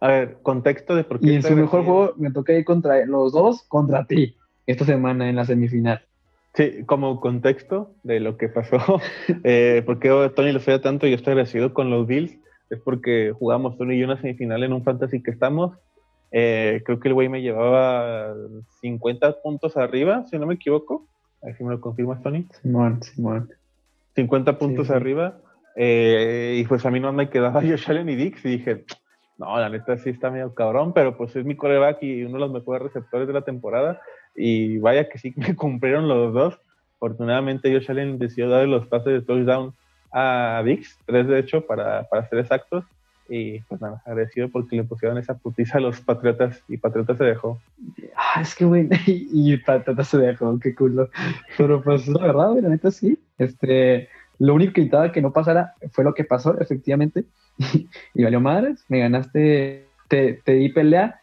A ver, contexto de por qué. Y en su mejor juego me toca ir contra los dos contra ti esta semana en la semifinal. Sí, como contexto de lo que pasó, eh, porque Tony lo sea tanto y yo estoy agradecido con los Bills, es porque jugamos Tony y yo una semifinal en un fantasy que estamos. Eh, creo que el güey me llevaba 50 puntos arriba, si no me equivoco. A ver si me lo confirmas, Tony. Simón, Simón. 50 puntos arriba. Eh, y pues a mí no me quedaba yo, Allen y Dix y dije, no, la neta sí está medio cabrón, pero pues es mi coreback y uno de los mejores receptores de la temporada. Y vaya que sí me cumplieron los dos. Afortunadamente, Josh Allen decidió darle los pases de touchdown a Dix, tres de hecho, para, para ser exactos. Y pues nada, agradecido porque le pusieron esa putiza a los Patriotas y Patriotas se dejó. Ah, es que güey, y Patriotas se dejó, qué culo. Pero pues la verdad, neta sí. Este, lo único que intentaba que no pasara fue lo que pasó, efectivamente. y valió madres, me ganaste, te, te di pelea,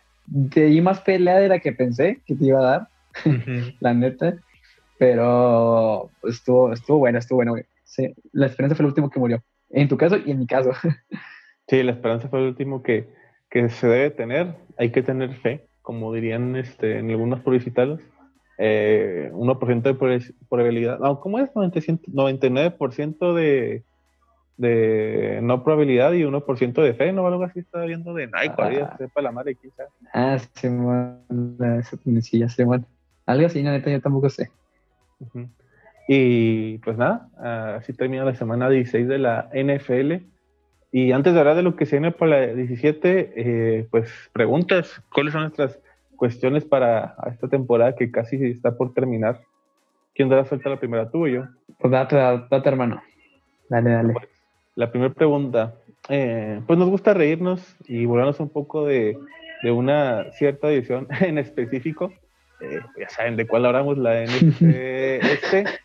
te di más pelea de la que pensé que te iba a dar, la neta. Pero estuvo, estuvo bueno, estuvo bueno, güey. Sí, la esperanza fue el último que murió. En tu caso y en mi caso. Sí, la esperanza fue el último que, que se debe tener. Hay que tener fe, como dirían este, en algunos publicitarios. Eh, 1% de probabilidad. No, ¿cómo es? 99% de, de no probabilidad y 1% de fe, ¿no? Algo así estaba viendo de Nike, ah, sepa la madre, quizás. Ah, sí, esa sí, sí, bueno. Algo así, neta, yo tampoco sé. Y pues nada, así termina la semana 16 de la NFL. Y antes de hablar de lo que se viene para la 17, eh, pues preguntas, ¿cuáles son nuestras cuestiones para esta temporada que casi está por terminar? ¿Quién dará suelta la primera, tú o yo? Pues date, date hermano. Dale, dale. Pues, la primera pregunta, eh, pues nos gusta reírnos y burlarnos un poco de, de una cierta edición en específico. Eh, ya saben de cuál hablamos, la NFC este.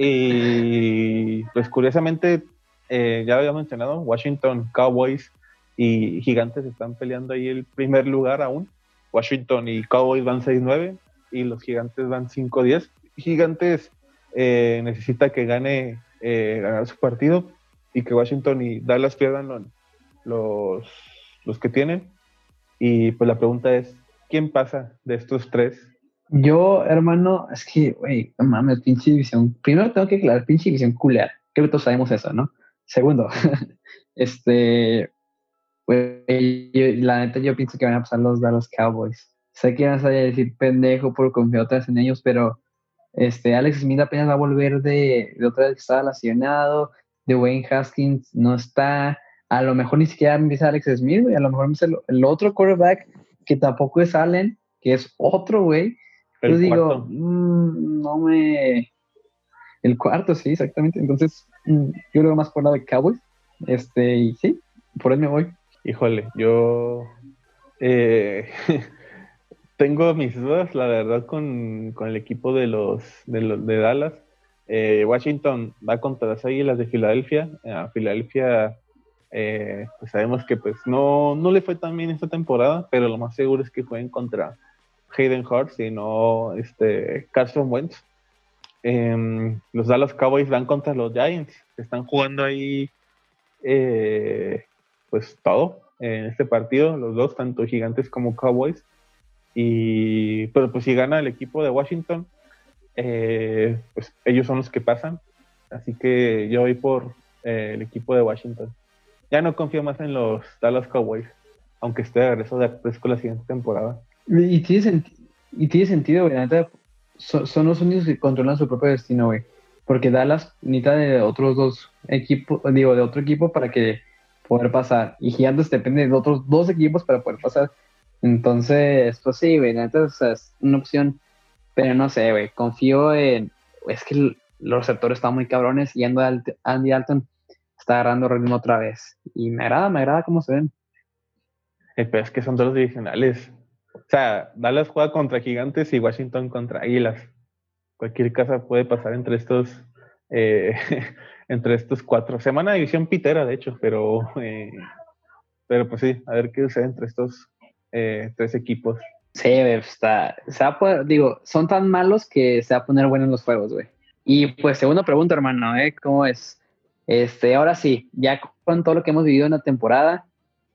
Y pues curiosamente, eh, ya había mencionado, Washington Cowboys y Gigantes están peleando ahí el primer lugar aún. Washington y Cowboys van 6-9 y los Gigantes van 5-10. Gigantes necesita que gane ganar su partido y que Washington y Dallas pierdan los, los que tienen. Y pues la pregunta es, ¿quién pasa de estos tres? Yo, hermano, es que, güey, no mames, pinche división. Primero tengo que aclarar, pinche división culera. Creo que todos sabemos eso, ¿no? Segundo, este, pues, la neta yo pienso que van a pasar los Dallas Cowboys. Sé que vas a decir pendejo por confiar otra vez en ellos, pero este, Alex Smith apenas va a volver de, de otra vez que estaba lesionado de Wayne Haskins no está. A lo mejor ni siquiera empieza Alex Smith, güey. A lo mejor empieza el, otro quarterback que tampoco es Allen, que es otro, güey. Yo digo, mm, no me. El cuarto, sí, exactamente. Entonces, mm, yo creo más por lado de Cowboys. Este, y sí, por ahí me voy. Híjole, yo. Eh, tengo mis dudas, la verdad, con, el equipo de los de, los, de Dallas. Eh, Washington va contra las Águilas de Filadelfia. A Filadelfia, eh, pues sabemos que pues no, no le fue tan bien esta temporada, pero lo más seguro es que jueguen contra Hayden Hurst y no este, Carson Wentz. Em, los Dallas Cowboys van contra los Giants, están jugando ahí eh, pues todo en este partido, los dos, tanto gigantes como Cowboys. Y, pero pues si gana el equipo de Washington, eh, pues ellos son los que pasan. Así que yo voy por eh, el equipo de Washington. Ya no confío más en los Dallas Cowboys, aunque esté de regreso de la siguiente temporada. Y tiene, y tiene sentido, güey. son, los únicos que controlan su propio destino, güey. Porque Dallas necesita de otros dos equipos, digo, de otro equipo para que poder pasar. Y Gigantes depende de otros dos equipos para poder pasar. Entonces, pues sí, güey. es una opción pero no sé, güey, confío en... Es que los receptores están muy cabrones y Andy Alton está agarrando ritmo otra vez. Y me agrada, me agrada cómo se ven. Eh, pero es que son dos divisionales. O sea, Dallas juega contra Gigantes y Washington contra Águilas. Cualquier cosa puede pasar entre estos, eh, entre estos cuatro. Semana de división pitera, de hecho, pero, eh, pero pues sí, a ver qué sucede entre estos tres equipos. Sí, está, se va a digo, son tan malos que se va a poner bueno en los juegos, güey. Y pues segunda pregunta, hermano, ¿eh? ¿Cómo es? Este, ahora sí, ya con todo lo que hemos vivido en la temporada,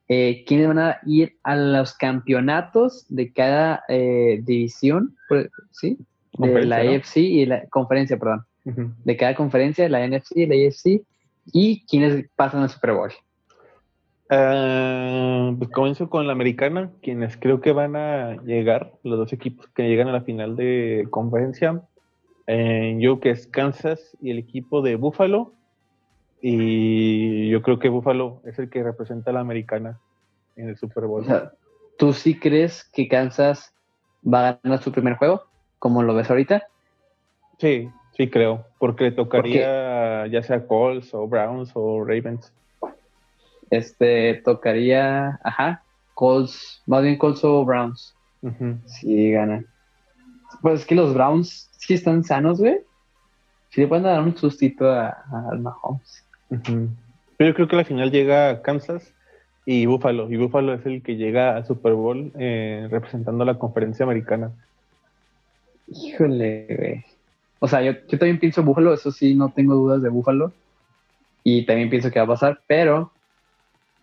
eh, ¿quiénes van a ir a los campeonatos de cada eh, división? Pues, ¿Sí? De la AFC y la conferencia, perdón. De cada conferencia, la NFC y la AFC. ¿Y quiénes pasan al Super Bowl? Uh, pues comienzo con la americana, quienes creo que van a llegar, los dos equipos que llegan a la final de conferencia. Eh, yo que es Kansas y el equipo de Buffalo. Y yo creo que Buffalo es el que representa a la americana en el Super Bowl. ¿Tú sí crees que Kansas va a ganar su primer juego, como lo ves ahorita? Sí, sí creo, porque le tocaría ya sea Colts o Browns o Ravens. Este, tocaría, ajá, Colts, más bien Colts o Browns. Si ganan. Pues es que los Browns sí están sanos, güey. Sí le pueden dar un sustito a, Mahomes. Pero yo creo que la final llega a Kansas Y Buffalo. Y Buffalo es el que llega al Super Bowl eh, representando la conferencia americana. Híjole, güey. O sea, yo, también pienso Buffalo, eso sí, no tengo dudas de Buffalo. Y también pienso que va a pasar, pero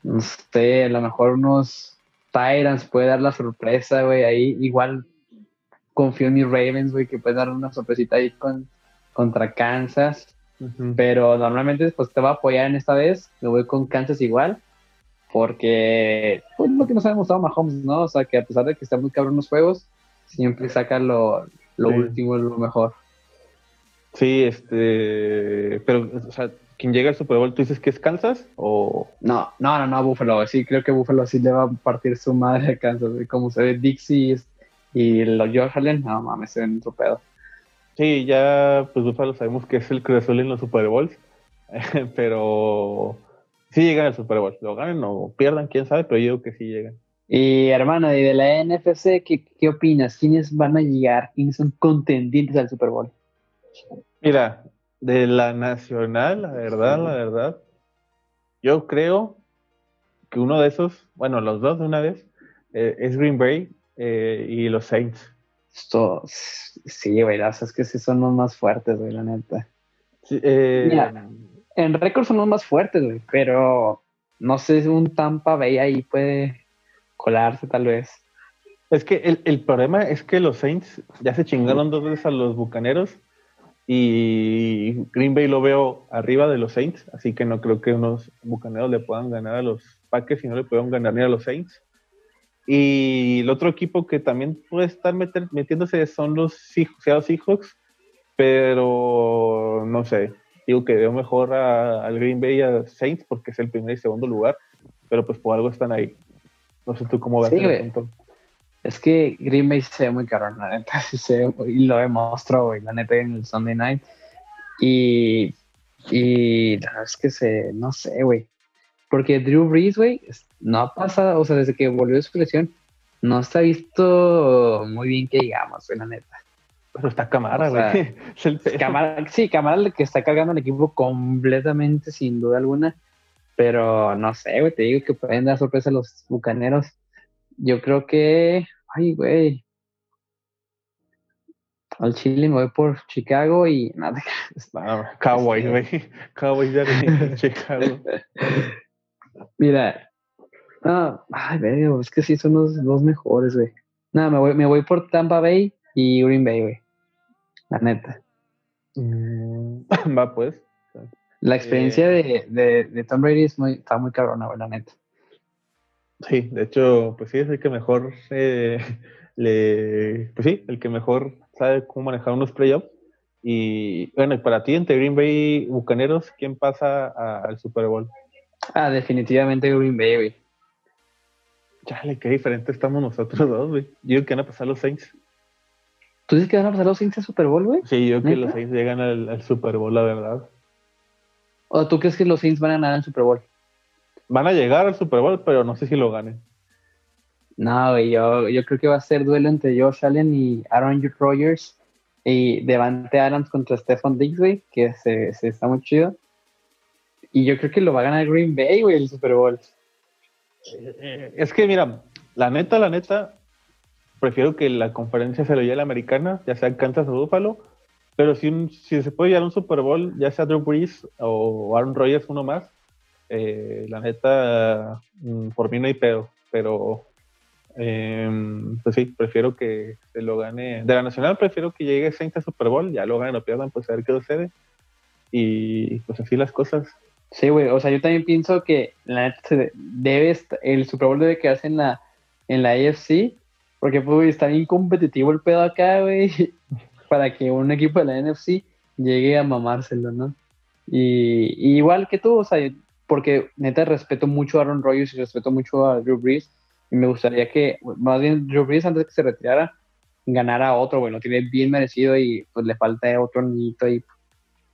no sé, a lo mejor unos Tyrants puede dar la sorpresa, güey. Ahí igual confío en mis Ravens, güey, que puede dar una sorpresita ahí con, contra Kansas. Pero normalmente pues te va a apoyar en esta vez. Me voy con Kansas igual. Porque, pues lo que nos ha demostrado Mahomes, ¿no? O sea, que a pesar de que está muy cabrón los juegos, siempre saca lo, lo último, lo mejor. Sí, este. Pero, o sea, quien llega al Super Bowl, ¿tú dices que es Kansas? O... No, no, no, no, Buffalo. Sí, creo que Buffalo sí le va a partir su madre a Kansas. Como se ve Dixie y los George Allen, no mames, se ven otro pedo. Sí, ya, pues Buffalo sabemos que es el Cruz en los Super Bowls. pero sí llegan al Super Bowl. Lo ganen o pierdan, quién sabe, pero yo digo que sí llegan. Y hermana, y de la NFC, ¿qué, ¿qué, opinas? ¿Quiénes van a llegar? ¿Quiénes son contendientes al Super Bowl? Mira, de la nacional, la verdad, la verdad, yo creo que uno de esos, bueno, los dos de una vez, eh, es Green Bay eh, y los Saints. Esto, sí, güey, es que sí son los más fuertes, güey, la neta. Eh, Mira, en récord son los más fuertes, güey, pero no sé si un Tampa Bay ahí puede colarse tal vez. Es que el, el problema es que los Saints ya se chingaron dos veces a los Bucaneros y Green Bay lo veo arriba de los Saints, así que no creo que unos bucaneros le puedan ganar a los Packers y no le puedan ganar ni a los Saints. Y el otro equipo que también puede estar metiéndose son los Seattle Seahawks, pero no sé, digo que veo mejor al Green Bay y a Saints porque es el primer y segundo lugar, pero pues por algo están ahí. No sé tú cómo ves sí, es que Green Bay se ve muy caro, la neta, se, y lo demostró, güey, la neta, en el Sunday Night. Y, y la verdad es que se, no sé, güey. Porque Drew Brees, güey, no ha pasado, o sea, desde que volvió de su lesión, no está visto muy bien que digamos, la neta. Pero está Camara, güey. sí, Camara que está cargando el equipo completamente, sin duda alguna. Pero no sé, güey, te digo que pueden dar sorpresa a los bucaneros yo creo que. Ay, güey. Al Chile me voy por Chicago y nada. Cowboys, güey. Cowboys de Chicago. Mira. No, ay, güey, es que sí son los dos mejores, güey. Nada, me voy, me voy por Tampa Bay y Green Bay, güey. La neta. Mm, va, pues. La experiencia de, de, de, Tom Brady es muy, está muy cabrona, güey, la neta. Sí, de hecho, pues sí, es el que mejor eh, le, pues sí, el que mejor sabe cómo manejar unos playoffs. Y bueno, y para ti, entre Green Bay y Bucaneros, ¿quién pasa al Super Bowl? Ah, definitivamente Green Bay, güey. Chale, qué diferente estamos nosotros dos, güey. Yo creo que van a pasar los Saints. ¿Tú dices que van a pasar los Saints al Super Bowl, güey? Sí, yo creo que los Saints llegan al, al, Super Bowl, la verdad. ¿O tú crees que los Saints van a ganar el Super Bowl? van a llegar al Super Bowl, pero no sé si lo ganen. No, güey, yo, yo creo que va a ser duelo entre Josh Allen y Aaron Rodgers y Devante Adams contra Stephen Diggs, güey, que se, se, está muy chido. Y yo creo que lo va a ganar Green Bay, güey, el Super Bowl. Eh, es que, mira, la neta, la neta, prefiero que la conferencia se lo lleve a la americana, ya sea Kansas o Buffalo, pero si, si se puede llevar un Super Bowl, ya sea Drew Brees o Aaron Rodgers, uno más, eh, la neta, mm, por mí no hay pedo, pero em, pues sí, prefiero que se lo gane. De la Nacional prefiero que llegue Saints a Super Bowl, ya lo ganen o pierdan, pues a ver qué sucede. Y pues así las cosas. Sí, güey, o sea, yo también pienso que la neta debe, el Super Bowl debe quedarse en la, en la AFC, porque pues, está bien competitivo el pedo acá, güey, para que un equipo de la NFC llegue a mamárselo, ¿no? Y, igual que tú, o sea, porque neta respeto mucho a Aaron Rodgers y respeto mucho a Drew Brees y me gustaría que, más bien Drew Brees antes de que se retirara, ganara otro, bueno, tiene bien merecido y pues le falta otro niñito ahí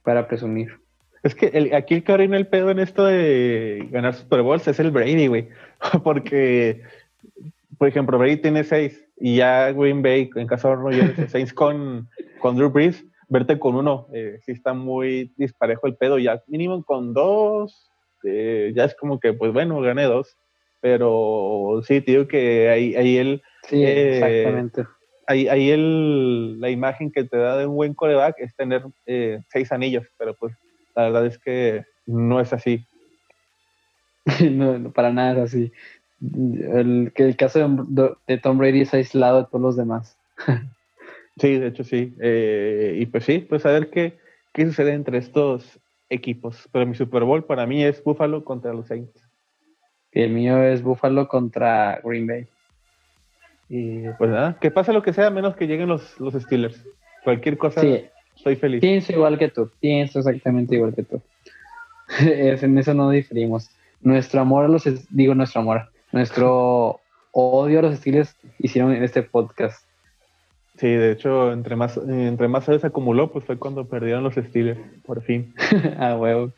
para presumir. Es que el, aquí el cabrón el pedo en esto de ganar Super Bowls es el Brady, güey. Porque, por ejemplo, Brady tiene seis y ya Green Bay, en caso de Rodgers, seis con, con Drew Brees, verte con uno, eh, sí está muy disparejo el pedo. Ya mínimo con dos, este, ya es como que, pues bueno, gané dos, pero sí, digo que ahí, ahí él... Sí, exactamente. Ahí, ahí el, la imagen que te da de un buen coreback es tener seis anillos, pero pues la verdad es que no es así. no, para nada es así. El, que el caso de, Tom Brady es aislado de todos los demás. sí, de hecho sí. Eh, y pues sí, pues a ver qué, qué sucede entre estos equipos. Pero mi Super Bowl para mí es Buffalo contra los Saints. Y el mío es Buffalo contra Green Bay. Y pues nada, que pase lo que sea, menos que lleguen los, los Steelers. Cualquier cosa, sí. Estoy feliz. Pienso igual que tú, pienso exactamente igual que tú. en eso no diferimos. Nuestro amor a los, digo nuestro amor, nuestro odio a los Steelers hicieron en este podcast. Sí, de hecho, entre más, entre más se acumuló, pues fue cuando perdieron los Steelers, por fin. ah, huevo.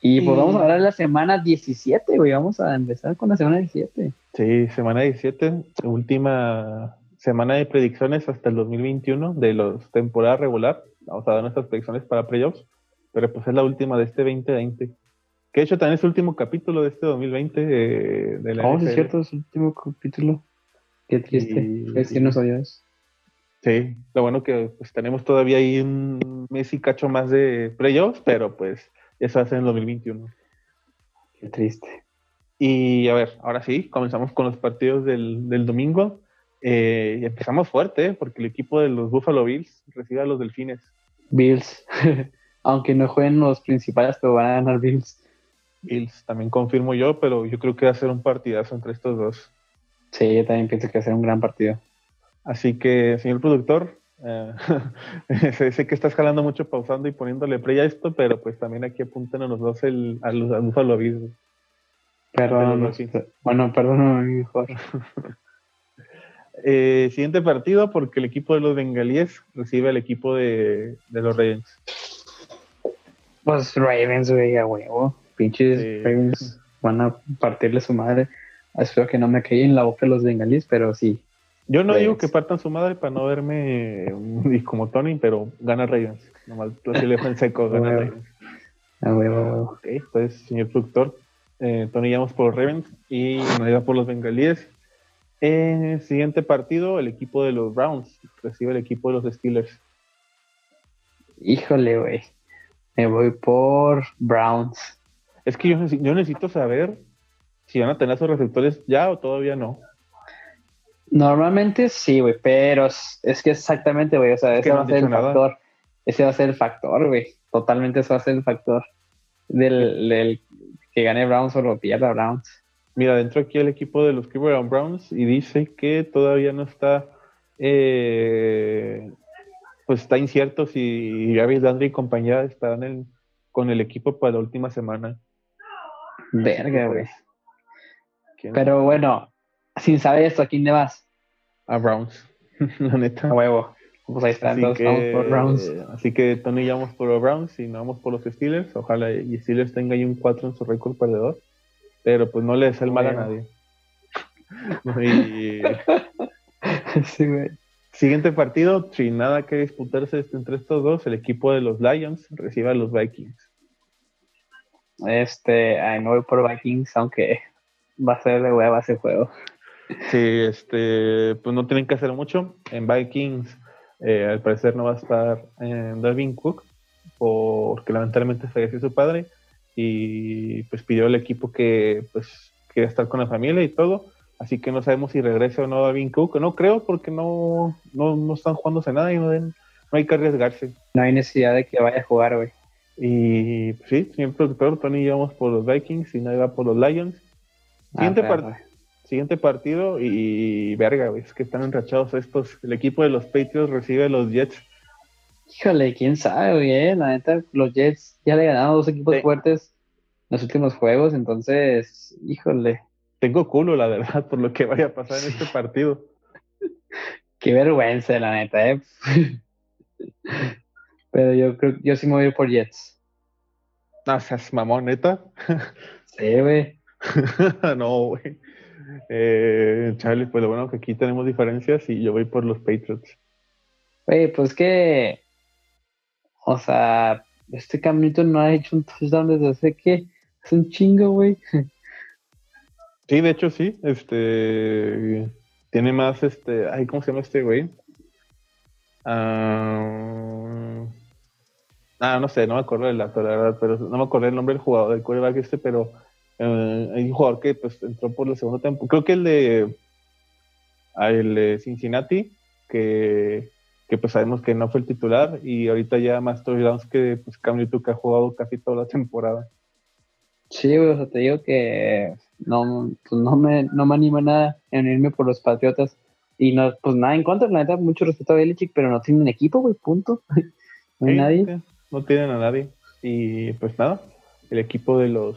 Y pues vamos a hablar de la semana 17, güey. Vamos a empezar con la semana 17. Sí, semana 17, última semana de predicciones hasta el 2021 de los temporada regular. Vamos a dar nuestras predicciones para playoffs, pero pues es la última de este 2020. Que de hecho también es el último capítulo de este 2020 eh, de la Oh, es cierto, es el último capítulo. Qué triste. Es que no sabías. Sí, lo bueno que pues tenemos todavía ahí un mes y cacho más de playoffs, pero pues eso hace en el 2021. Qué triste. Y a ver, ahora sí, comenzamos con los partidos del, del domingo. Eh, empezamos fuerte, ¿eh? porque el equipo de los Buffalo Bills recibe a los Delfines. Bills. Aunque no jueguen los principales, pero van a ganar Bills. Bills, también confirmo yo, pero yo creo que va a ser un partidazo entre estos dos. Sí, yo también pienso que va a ser un gran partido. Así que, señor productor, eh, sé, que estás jalando mucho pausando y poniéndole play a esto, pero pues también aquí apuntan a los dos el, a los a Buffalo Bills. Perdón, bueno, perdón, mejor. eh, siguiente partido, porque el equipo de los bengalíes recibe al equipo de, de los Ravens. Pues Ravens, güey, a huevo. Pinches Ravens van a partirle su madre. Espero que no me caiga en la boca los bengalíes, pero sí. Yo no digo que partan su madre para no verme y como Tony, pero gana Ravens. Nomás así le en seco, gana Ravens. A huevo, a huevo. Ok, pues, señor productor, eh, Tony vamos por los Ravens y nos iba por los bengalíes. En el siguiente partido, el equipo de los Browns recibe el equipo de los Steelers. Híjole, güey. Me voy por Browns. Es que yo, yo necesito saber si van a tener sus receptores ya o todavía no. Normalmente sí, güey, pero es, que exactamente, güey, o sea, ese va a ser el factor. Ese va a ser el factor, güey. Totalmente ese va a ser el factor del, que gane Browns o lo pierda Browns. Mira, dentro aquí el equipo de los Cleveland Browns y dice que todavía no está, eh, pues está incierto si Gaby Landry y compañía estarán con el equipo para la última semana. Verga, güey. Pero bueno, sin saber esto, ¿a quién le vas? A Browns, la neta. A huevo. Pues ahí está, así entonces que, vamos por Browns. Así que Tony y vamos por los Browns y no vamos por los Steelers. Ojalá y Steelers tenga ahí un 4 en su récord perdedor. Pero pues no le des el mal a nadie. y... sí, güey. Siguiente partido, sin nada que disputarse entre estos dos, el equipo de los Lions recibe a los Vikings. Este, ay, no voy por Vikings, aunque va a ser de hueva ese juego. Sí, este, pues no tienen que hacer mucho. En Vikings, eh, al parecer no va a estar en Darwin Cook, porque lamentablemente falleció su padre y pues pidió al equipo que pues quiera estar con la familia y todo. Así que no sabemos si regresa o no Darwin Cook. No creo porque no, no, no están jugándose nada y no, no hay que arriesgarse. No hay necesidad de que vaya a jugar, güey. Y pues, sí, señor productor, Tony íbamos por los Vikings y nadie va por los Lions. Siguiente, ah, siguiente partido y, verga, es que están enrachados estos. El equipo de los Patriots recibe los Jets. Híjole, quién sabe, güey. La neta, los Jets ya le ganaron dos equipos fuertes en los últimos juegos, entonces, híjole. Tengo culo, la verdad, por lo que vaya a pasar en este partido. Qué vergüenza, la neta, eh. Pero yo creo yo sí me voy por Jets. No seas mamón, neta. sí, güey. no, güey. Eh, Charlie, pues lo bueno que aquí tenemos diferencias y yo voy por los Patriots. Güey, pues que. O sea, este caminito no ha hecho un touchdown desde hace que. Es un chingo, güey. Sí, de hecho sí. Este tiene más este. Ay, ¿cómo se llama este güey? Ah, ah no sé, no me acuerdo del actor, la verdad, pero no me acuerdo el nombre del jugador, del quarterback este, pero eh, hay un jugador que pues entró por la segunda temporada. Creo que el de ah, el de Cincinnati, que, que pues sabemos que no fue el titular, y ahorita ya más touchdowns que pues Cam Newton que ha jugado casi toda la temporada. Sí, o sea, te digo que no, pues no me, no me anima nada en irme por los Patriotas. Y no, pues nada en contra, la neta, mucho respeto a Belichick, pero no tienen equipo, güey, punto. No hay nadie. No tienen a nadie. Y pues nada, el equipo de los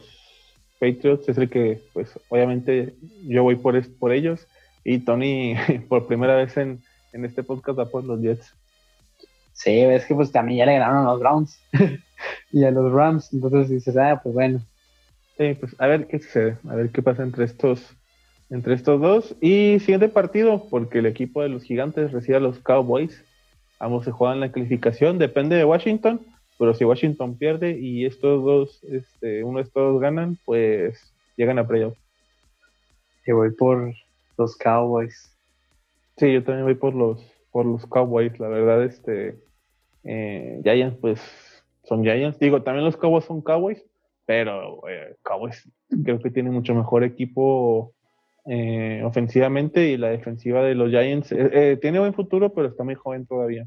Patriots es el que, pues obviamente yo voy por, por ellos. Y Tony, por primera vez en, en este podcast, va por los Jets. Sí, es que pues también ya le ganaron a los Browns y a los Rams. Entonces dices, ah, pues bueno, Sí, pues a ver qué sucede, a ver qué pasa entre estos, entre estos dos. Y siguiente partido, porque el equipo de los gigantes recibe a los Cowboys. Ambos se juegan la calificación, depende de Washington, pero si Washington pierde y estos dos, este, uno de estos dos ganan, pues llegan a playoff. Yo voy por los Cowboys. Sí, yo también voy por los, por los Cowboys, la verdad, este eh, Giants, pues son Giants. Digo, también los Cowboys son Cowboys, pero eh, Cowboys creo que tiene mucho mejor equipo eh, ofensivamente y la defensiva de los Giants tiene buen futuro, pero está muy joven todavía.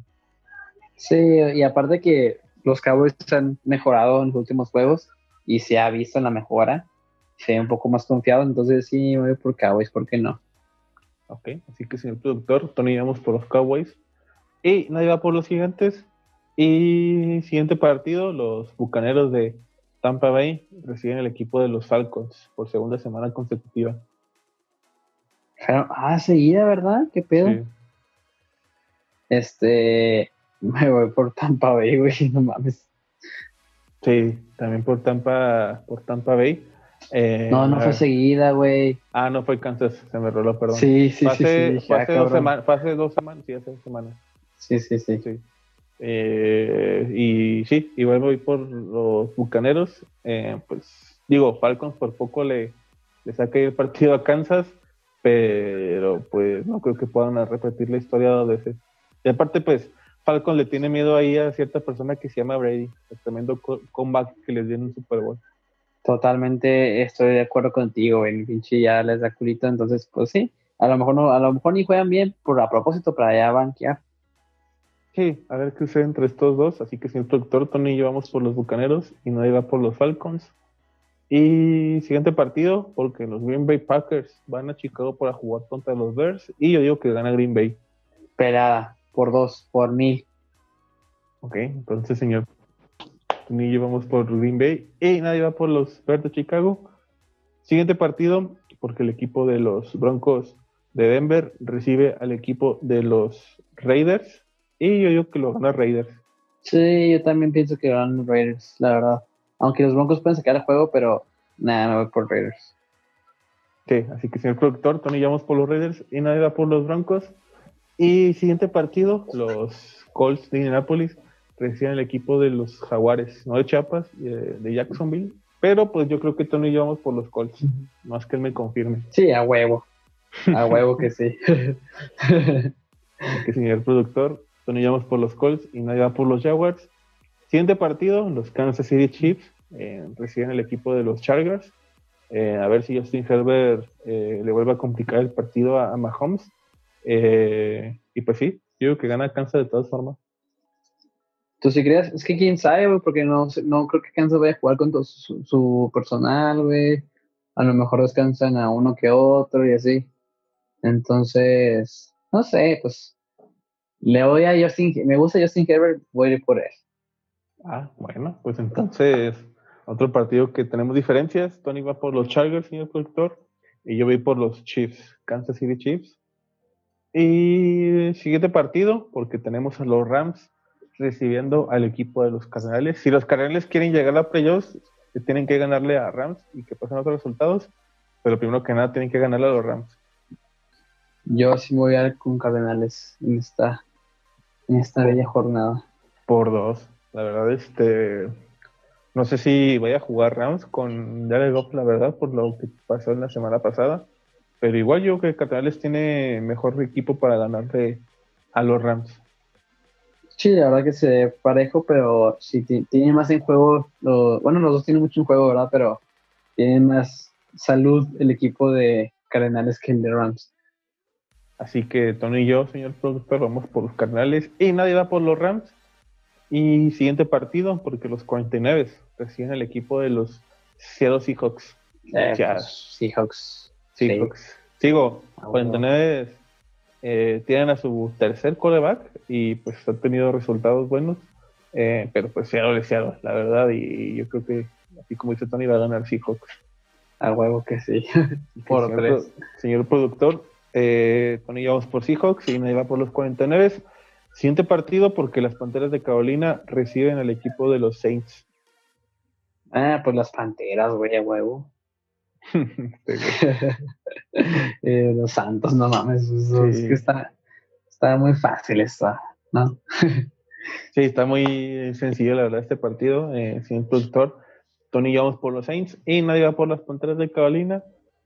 Sí, y aparte que los Cowboys han mejorado en los últimos juegos y se ha visto la mejora, se ve un poco más confiado, entonces sí, voy por Cowboys, ¿por qué no? Ok, así que señor productor, Tony vamos por los Cowboys y nadie va por los gigantes. Y siguiente partido, los Bucaneros de Tampa Bay reciben el equipo de los Falcons por segunda semana consecutiva. Ah, seguida, ¿verdad? ¿Qué pedo? Este, me voy por Tampa Bay, güey, no mames. Sí, también por Tampa, por Tampa Bay. Eh, no, no fue seguida, güey. Ah, no fue Kansas, se me roló, perdón. Sí, sí, sí. sí, hace, dos semanas, hace dos semanas, sí, hace dos semanas. Sí, sí, sí. sí. Eh, y sí, igual voy por los bucaneros. Eh, pues digo, Falcons por poco le, le saca el partido a Kansas, pero pues no creo que puedan repetir la historia de ese. Y aparte, pues Falcons le tiene miedo ahí a cierta persona que se llama Brady, el tremendo comeback que les dio en un Super Bowl. Totalmente estoy de acuerdo contigo, en pinche ya les da culito, entonces pues sí, a lo mejor no, a lo mejor ni juegan bien por a propósito para ya banquear. Sí, a ver qué sucede entre estos dos. Así que, señor productor, Tony y yo vamos por los Bucaneros y nadie va por los Falcons. Y siguiente partido, porque los Green Bay Packers van a Chicago para jugar contra los Bears. Y yo digo que gana Green Bay. Pelada, por dos, por mil. Ok, entonces, señor Yo vamos por Green Bay y nadie va por los Bears de Chicago. Siguiente partido, porque el equipo de los Broncos de Denver recibe al equipo de los Raiders y yo digo que lo gana Raiders. Sí, yo también pienso que ganan Raiders, la verdad. Aunque los Broncos pueden sacar el juego, pero nada, me voy por Raiders. Sí, así que señor productor, Tony vamos por los Raiders y nadie va por los Broncos. Y siguiente partido, los Colts de Indianapolis reciben el equipo de los Jaguares, no de Chiapas, de, Jacksonville. Pero pues yo creo que Tony y yo vamos por los Colts, más que él me confirme. Sí, a huevo. A huevo que sí. que señor productor, Tony vamos por los Colts y nadie va por los Jaguars. Siguiente partido, los Kansas City Chiefs eh, reciben el equipo de los Chargers. Eh, a ver si Justin Herbert eh, le vuelve a complicar el partido a, Mahomes. y pues sí, digo que gana Kansas de todas formas. ¿Tú sí crees? Es que quién sabe, porque no, no creo que Kansas vaya a jugar con todo su, su personal, güey. A lo mejor descansan a uno que otro y así. Entonces, no sé, pues le voy a Justin, me gusta Justin Herbert, voy a ir por él. Ah, bueno, pues entonces, otro partido que tenemos diferencias. Tony va por los Chargers, señor productor, y yo voy por los Chiefs, Kansas City Chiefs. Y siguiente partido, porque tenemos a los Rams recibiendo al equipo de los Cardenales. Si los Cardenales quieren llegar a playoffs, tienen que ganarle a Rams y que pasen otros resultados, pero primero que nada tienen que ganarle a los Rams. Yo sí voy a ir con Cardenales en esta, en esta bella jornada. Por dos. La verdad, este. No sé si vaya a jugar Rams con Jared Goff, la verdad, por lo que pasó en la semana pasada. Pero igual yo creo que Cardenales tiene mejor equipo para ganarle a los Rams. Sí, la verdad que se parejo, pero sí tiene más en juego. bueno, los dos tienen mucho en juego, ¿verdad? Pero tiene más salud el equipo de Cardenales que el de Rams. Así que Tony y yo, señor productor, vamos por los Cardenales y nadie va por los Rams. Y siguiente partido, porque los 49 reciben el equipo de los Seattle Seahawks. Eh, pues, Seahawks. Seahawks. Sigo, 49 ah, eh, tienen a su tercer coreback y pues han tenido resultados buenos. Eh, pero pues Seattle es Seattle, la verdad, y yo creo que así como dice Tony va a ganar Seahawks. A huevo que sí. por señor, tres. Señor productor, eh, Tony vamos por Seahawks y nadie va por los 49. Siguiente partido porque las Panteras de Carolina reciben al equipo de los Saints. Ah, pues las Panteras, güey, a huevo. Eh, los Santos, no mames, es que está, está muy fácil esto, ¿no? sí, está muy sencillo la verdad este partido, eh, sin productor. Tony vamos por los Saints y nadie va por las Panteras de Carolina.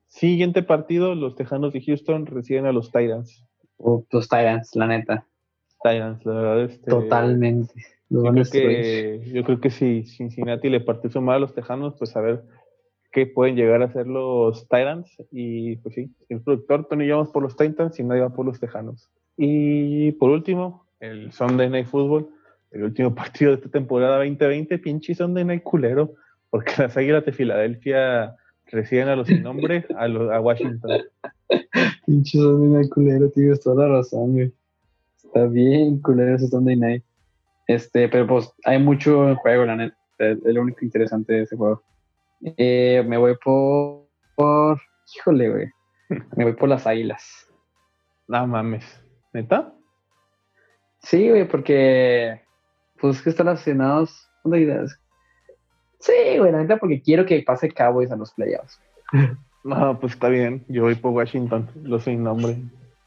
Siguiente partido, los Tejanos de Houston reciben a los Titans. los Titans, la neta. Titans, la verdad. Este, Totalmente. Yo creo, que, yo creo que si Cincinnati le partió su a los Tejanos, pues a ver qué pueden llegar a ser los Titans. Y pues sí, el productor Tony llevamos por los Titans y nadie va por los Tejanos. Y por último, el Sunday Night Football, el último partido de esta temporada 2020, pinche Sunday Night culero, porque las Águilas de Filadelfia reciben a los sin nombre a, a Washington. pinche Sunday Night culero, tienes toda la razón, güey. Está bien culero ese Sunday Night. Este, pero pues hay mucho en juego, la neta. Es lo único interesante de ese juego. Eh, me voy por, por. Híjole, güey. Me voy por las águilas. No mames. ¿Neta? Sí, güey, porque. Pues que están relacionados. Sí, güey, la neta, porque quiero que pase Cowboys a los playoffs. No, pues está bien. Yo voy por Washington, lo sin nombre.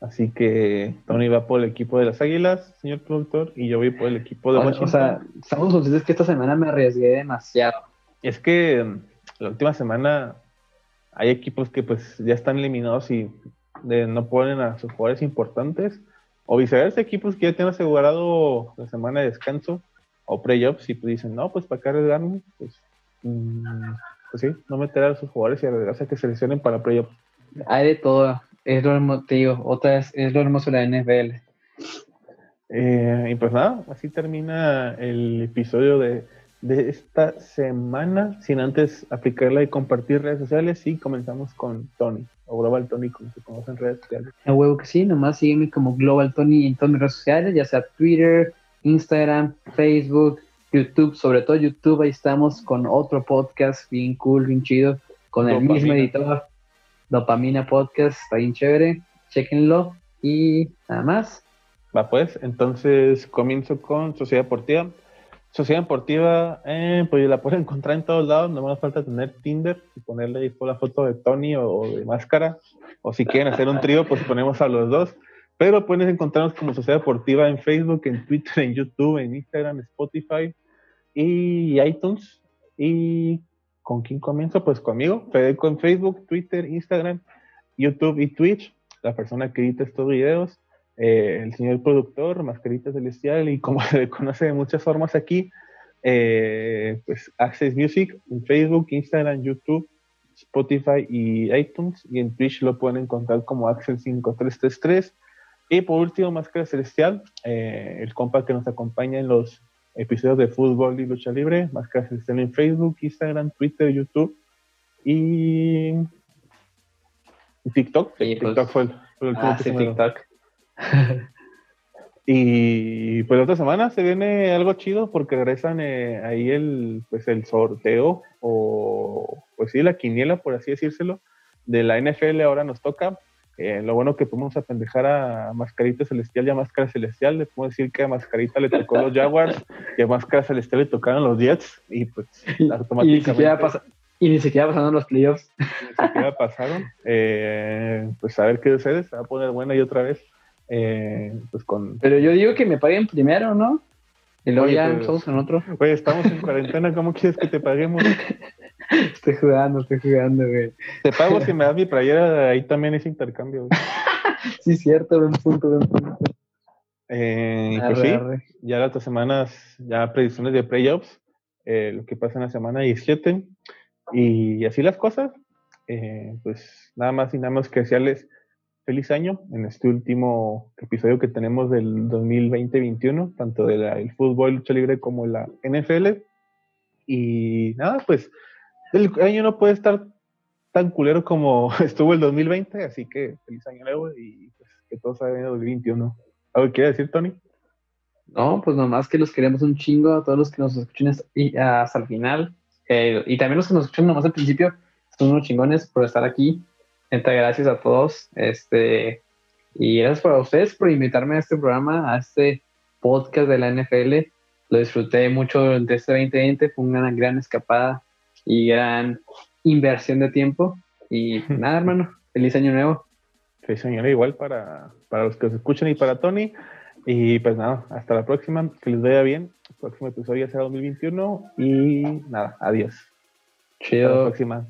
Así que Tony va por el equipo de las Águilas, señor productor, y yo voy por el equipo de Washington. O sea, estamos conscientes que esta semana me arriesgué demasiado. Es que la última semana hay equipos que pues ya están eliminados y no ponen a sus jugadores importantes, o viceversa, equipos que ya tienen asegurado la semana de descanso o playoffs y pues dicen, no, pues para qué arriesgarme, pues, mm, pues sí, no meter a sus jugadores y arriesgarse a que seleccionen para playoffs. Hay de todo es lo hermoso, otra es, es lo hermoso de la NFL. Eh, y pues nada, así termina el episodio de, esta semana, sin antes aplicarla y compartir redes sociales, y comenzamos con Tony, o Global Tony, como se conoce en redes sociales. A huevo que sí, nomás sígueme como Global Tony en todas mis redes sociales, ya sea Twitter, Instagram, Facebook, YouTube, sobre todo YouTube, ahí estamos con otro podcast bien cool, bien chido, con el mismo editor, Dopamina Podcast, está bien chévere, chequenlo y nada más. Va pues, entonces comienzo con Sociedad Deportiva. Sociedad Deportiva, eh, pues la pueden encontrar en todos lados, no me falta tener Tinder y ponerle ahí la foto de Tony o, de Máscara, o si quieren hacer un trío, pues ponemos a los dos. Pero pueden encontrarnos como Sociedad Deportiva en Facebook, en Twitter, en YouTube, en Instagram, Spotify y iTunes. Y ¿Con quién comienzo? Pues conmigo, Fedeco en Facebook, Twitter, Instagram, YouTube y Twitch, la persona que edita estos videos, eh, el señor productor, Mascarita Celestial, y como se le conoce de muchas formas aquí, eh, pues Access Music en Facebook, Instagram, YouTube, Spotify y iTunes, y en Twitch lo pueden encontrar como Access 5333. Y por último, Máscara Celestial, eh, el compa que nos acompaña en los episodios de fútbol y lucha libre, más que estén en Facebook, Instagram, Twitter, YouTube y TikTok. Pues, TikTok fue el, ah, TikTok. y pues la otra semana se viene algo chido porque regresan eh, ahí el pues el sorteo o pues sí la quiniela por así decírselo de la NFL ahora nos toca eh, lo bueno que podemos apendejar a Mascarita Celestial y a Máscara Celestial. Le podemos decir que a Mascarita le tocó los Jaguars y a Máscara Celestial le tocaron los Jets. Y pues automáticamente. Y ni siquiera, y ni siquiera pasaron los playoffs. Ni siquiera pasaron. Eh, pues a ver qué sucede. Se va a poner buena y otra vez. Eh, pues con... Pero yo digo que me paguen primero, ¿no? Y luego Oye, ya pues- empezamos en otro. Güey, estamos en cuarentena, ¿cómo quieres que te paguemos? Estoy jugando, estoy jugando, güey. Te pago si me das mi playera, ahí también es intercambio. güey. Sí, cierto, buen punto, buen punto. Eh, Arre, pues sí, arre. ya las otras semanas, ya predicciones de playoffs, eh, lo que pasa en la semana 17, y así las cosas. Eh, pues nada más y nada más que desearles feliz año en este último episodio que tenemos del 2020-21, tanto del fútbol, lucha libre como la NFL. Y nada, pues el año no puede estar tan culero como estuvo el 2020, así que feliz año nuevo y pues, que todo salga bien en el 2021. ¿Algo que quieras decir, Tony? No, pues nomás que los queremos un chingo a todos los que nos escuchen hasta el final. Eh, y también los que nos escuchan nomás al principio, son unos chingones por estar aquí. Neta, gracias a todos. Este, y gracias por ustedes por invitarme a este programa, a este podcast de la NFL. Lo disfruté mucho durante este 2020. Fue una gran escapada y gran inversión de tiempo. Y nada, hermano, feliz año nuevo. Feliz año nuevo igual para, para los que nos escuchan y para Tony. Y pues nada, hasta la próxima, que les vaya bien. El próximo episodio será 2021 y nada, adiós. Hasta la Chido. próxima.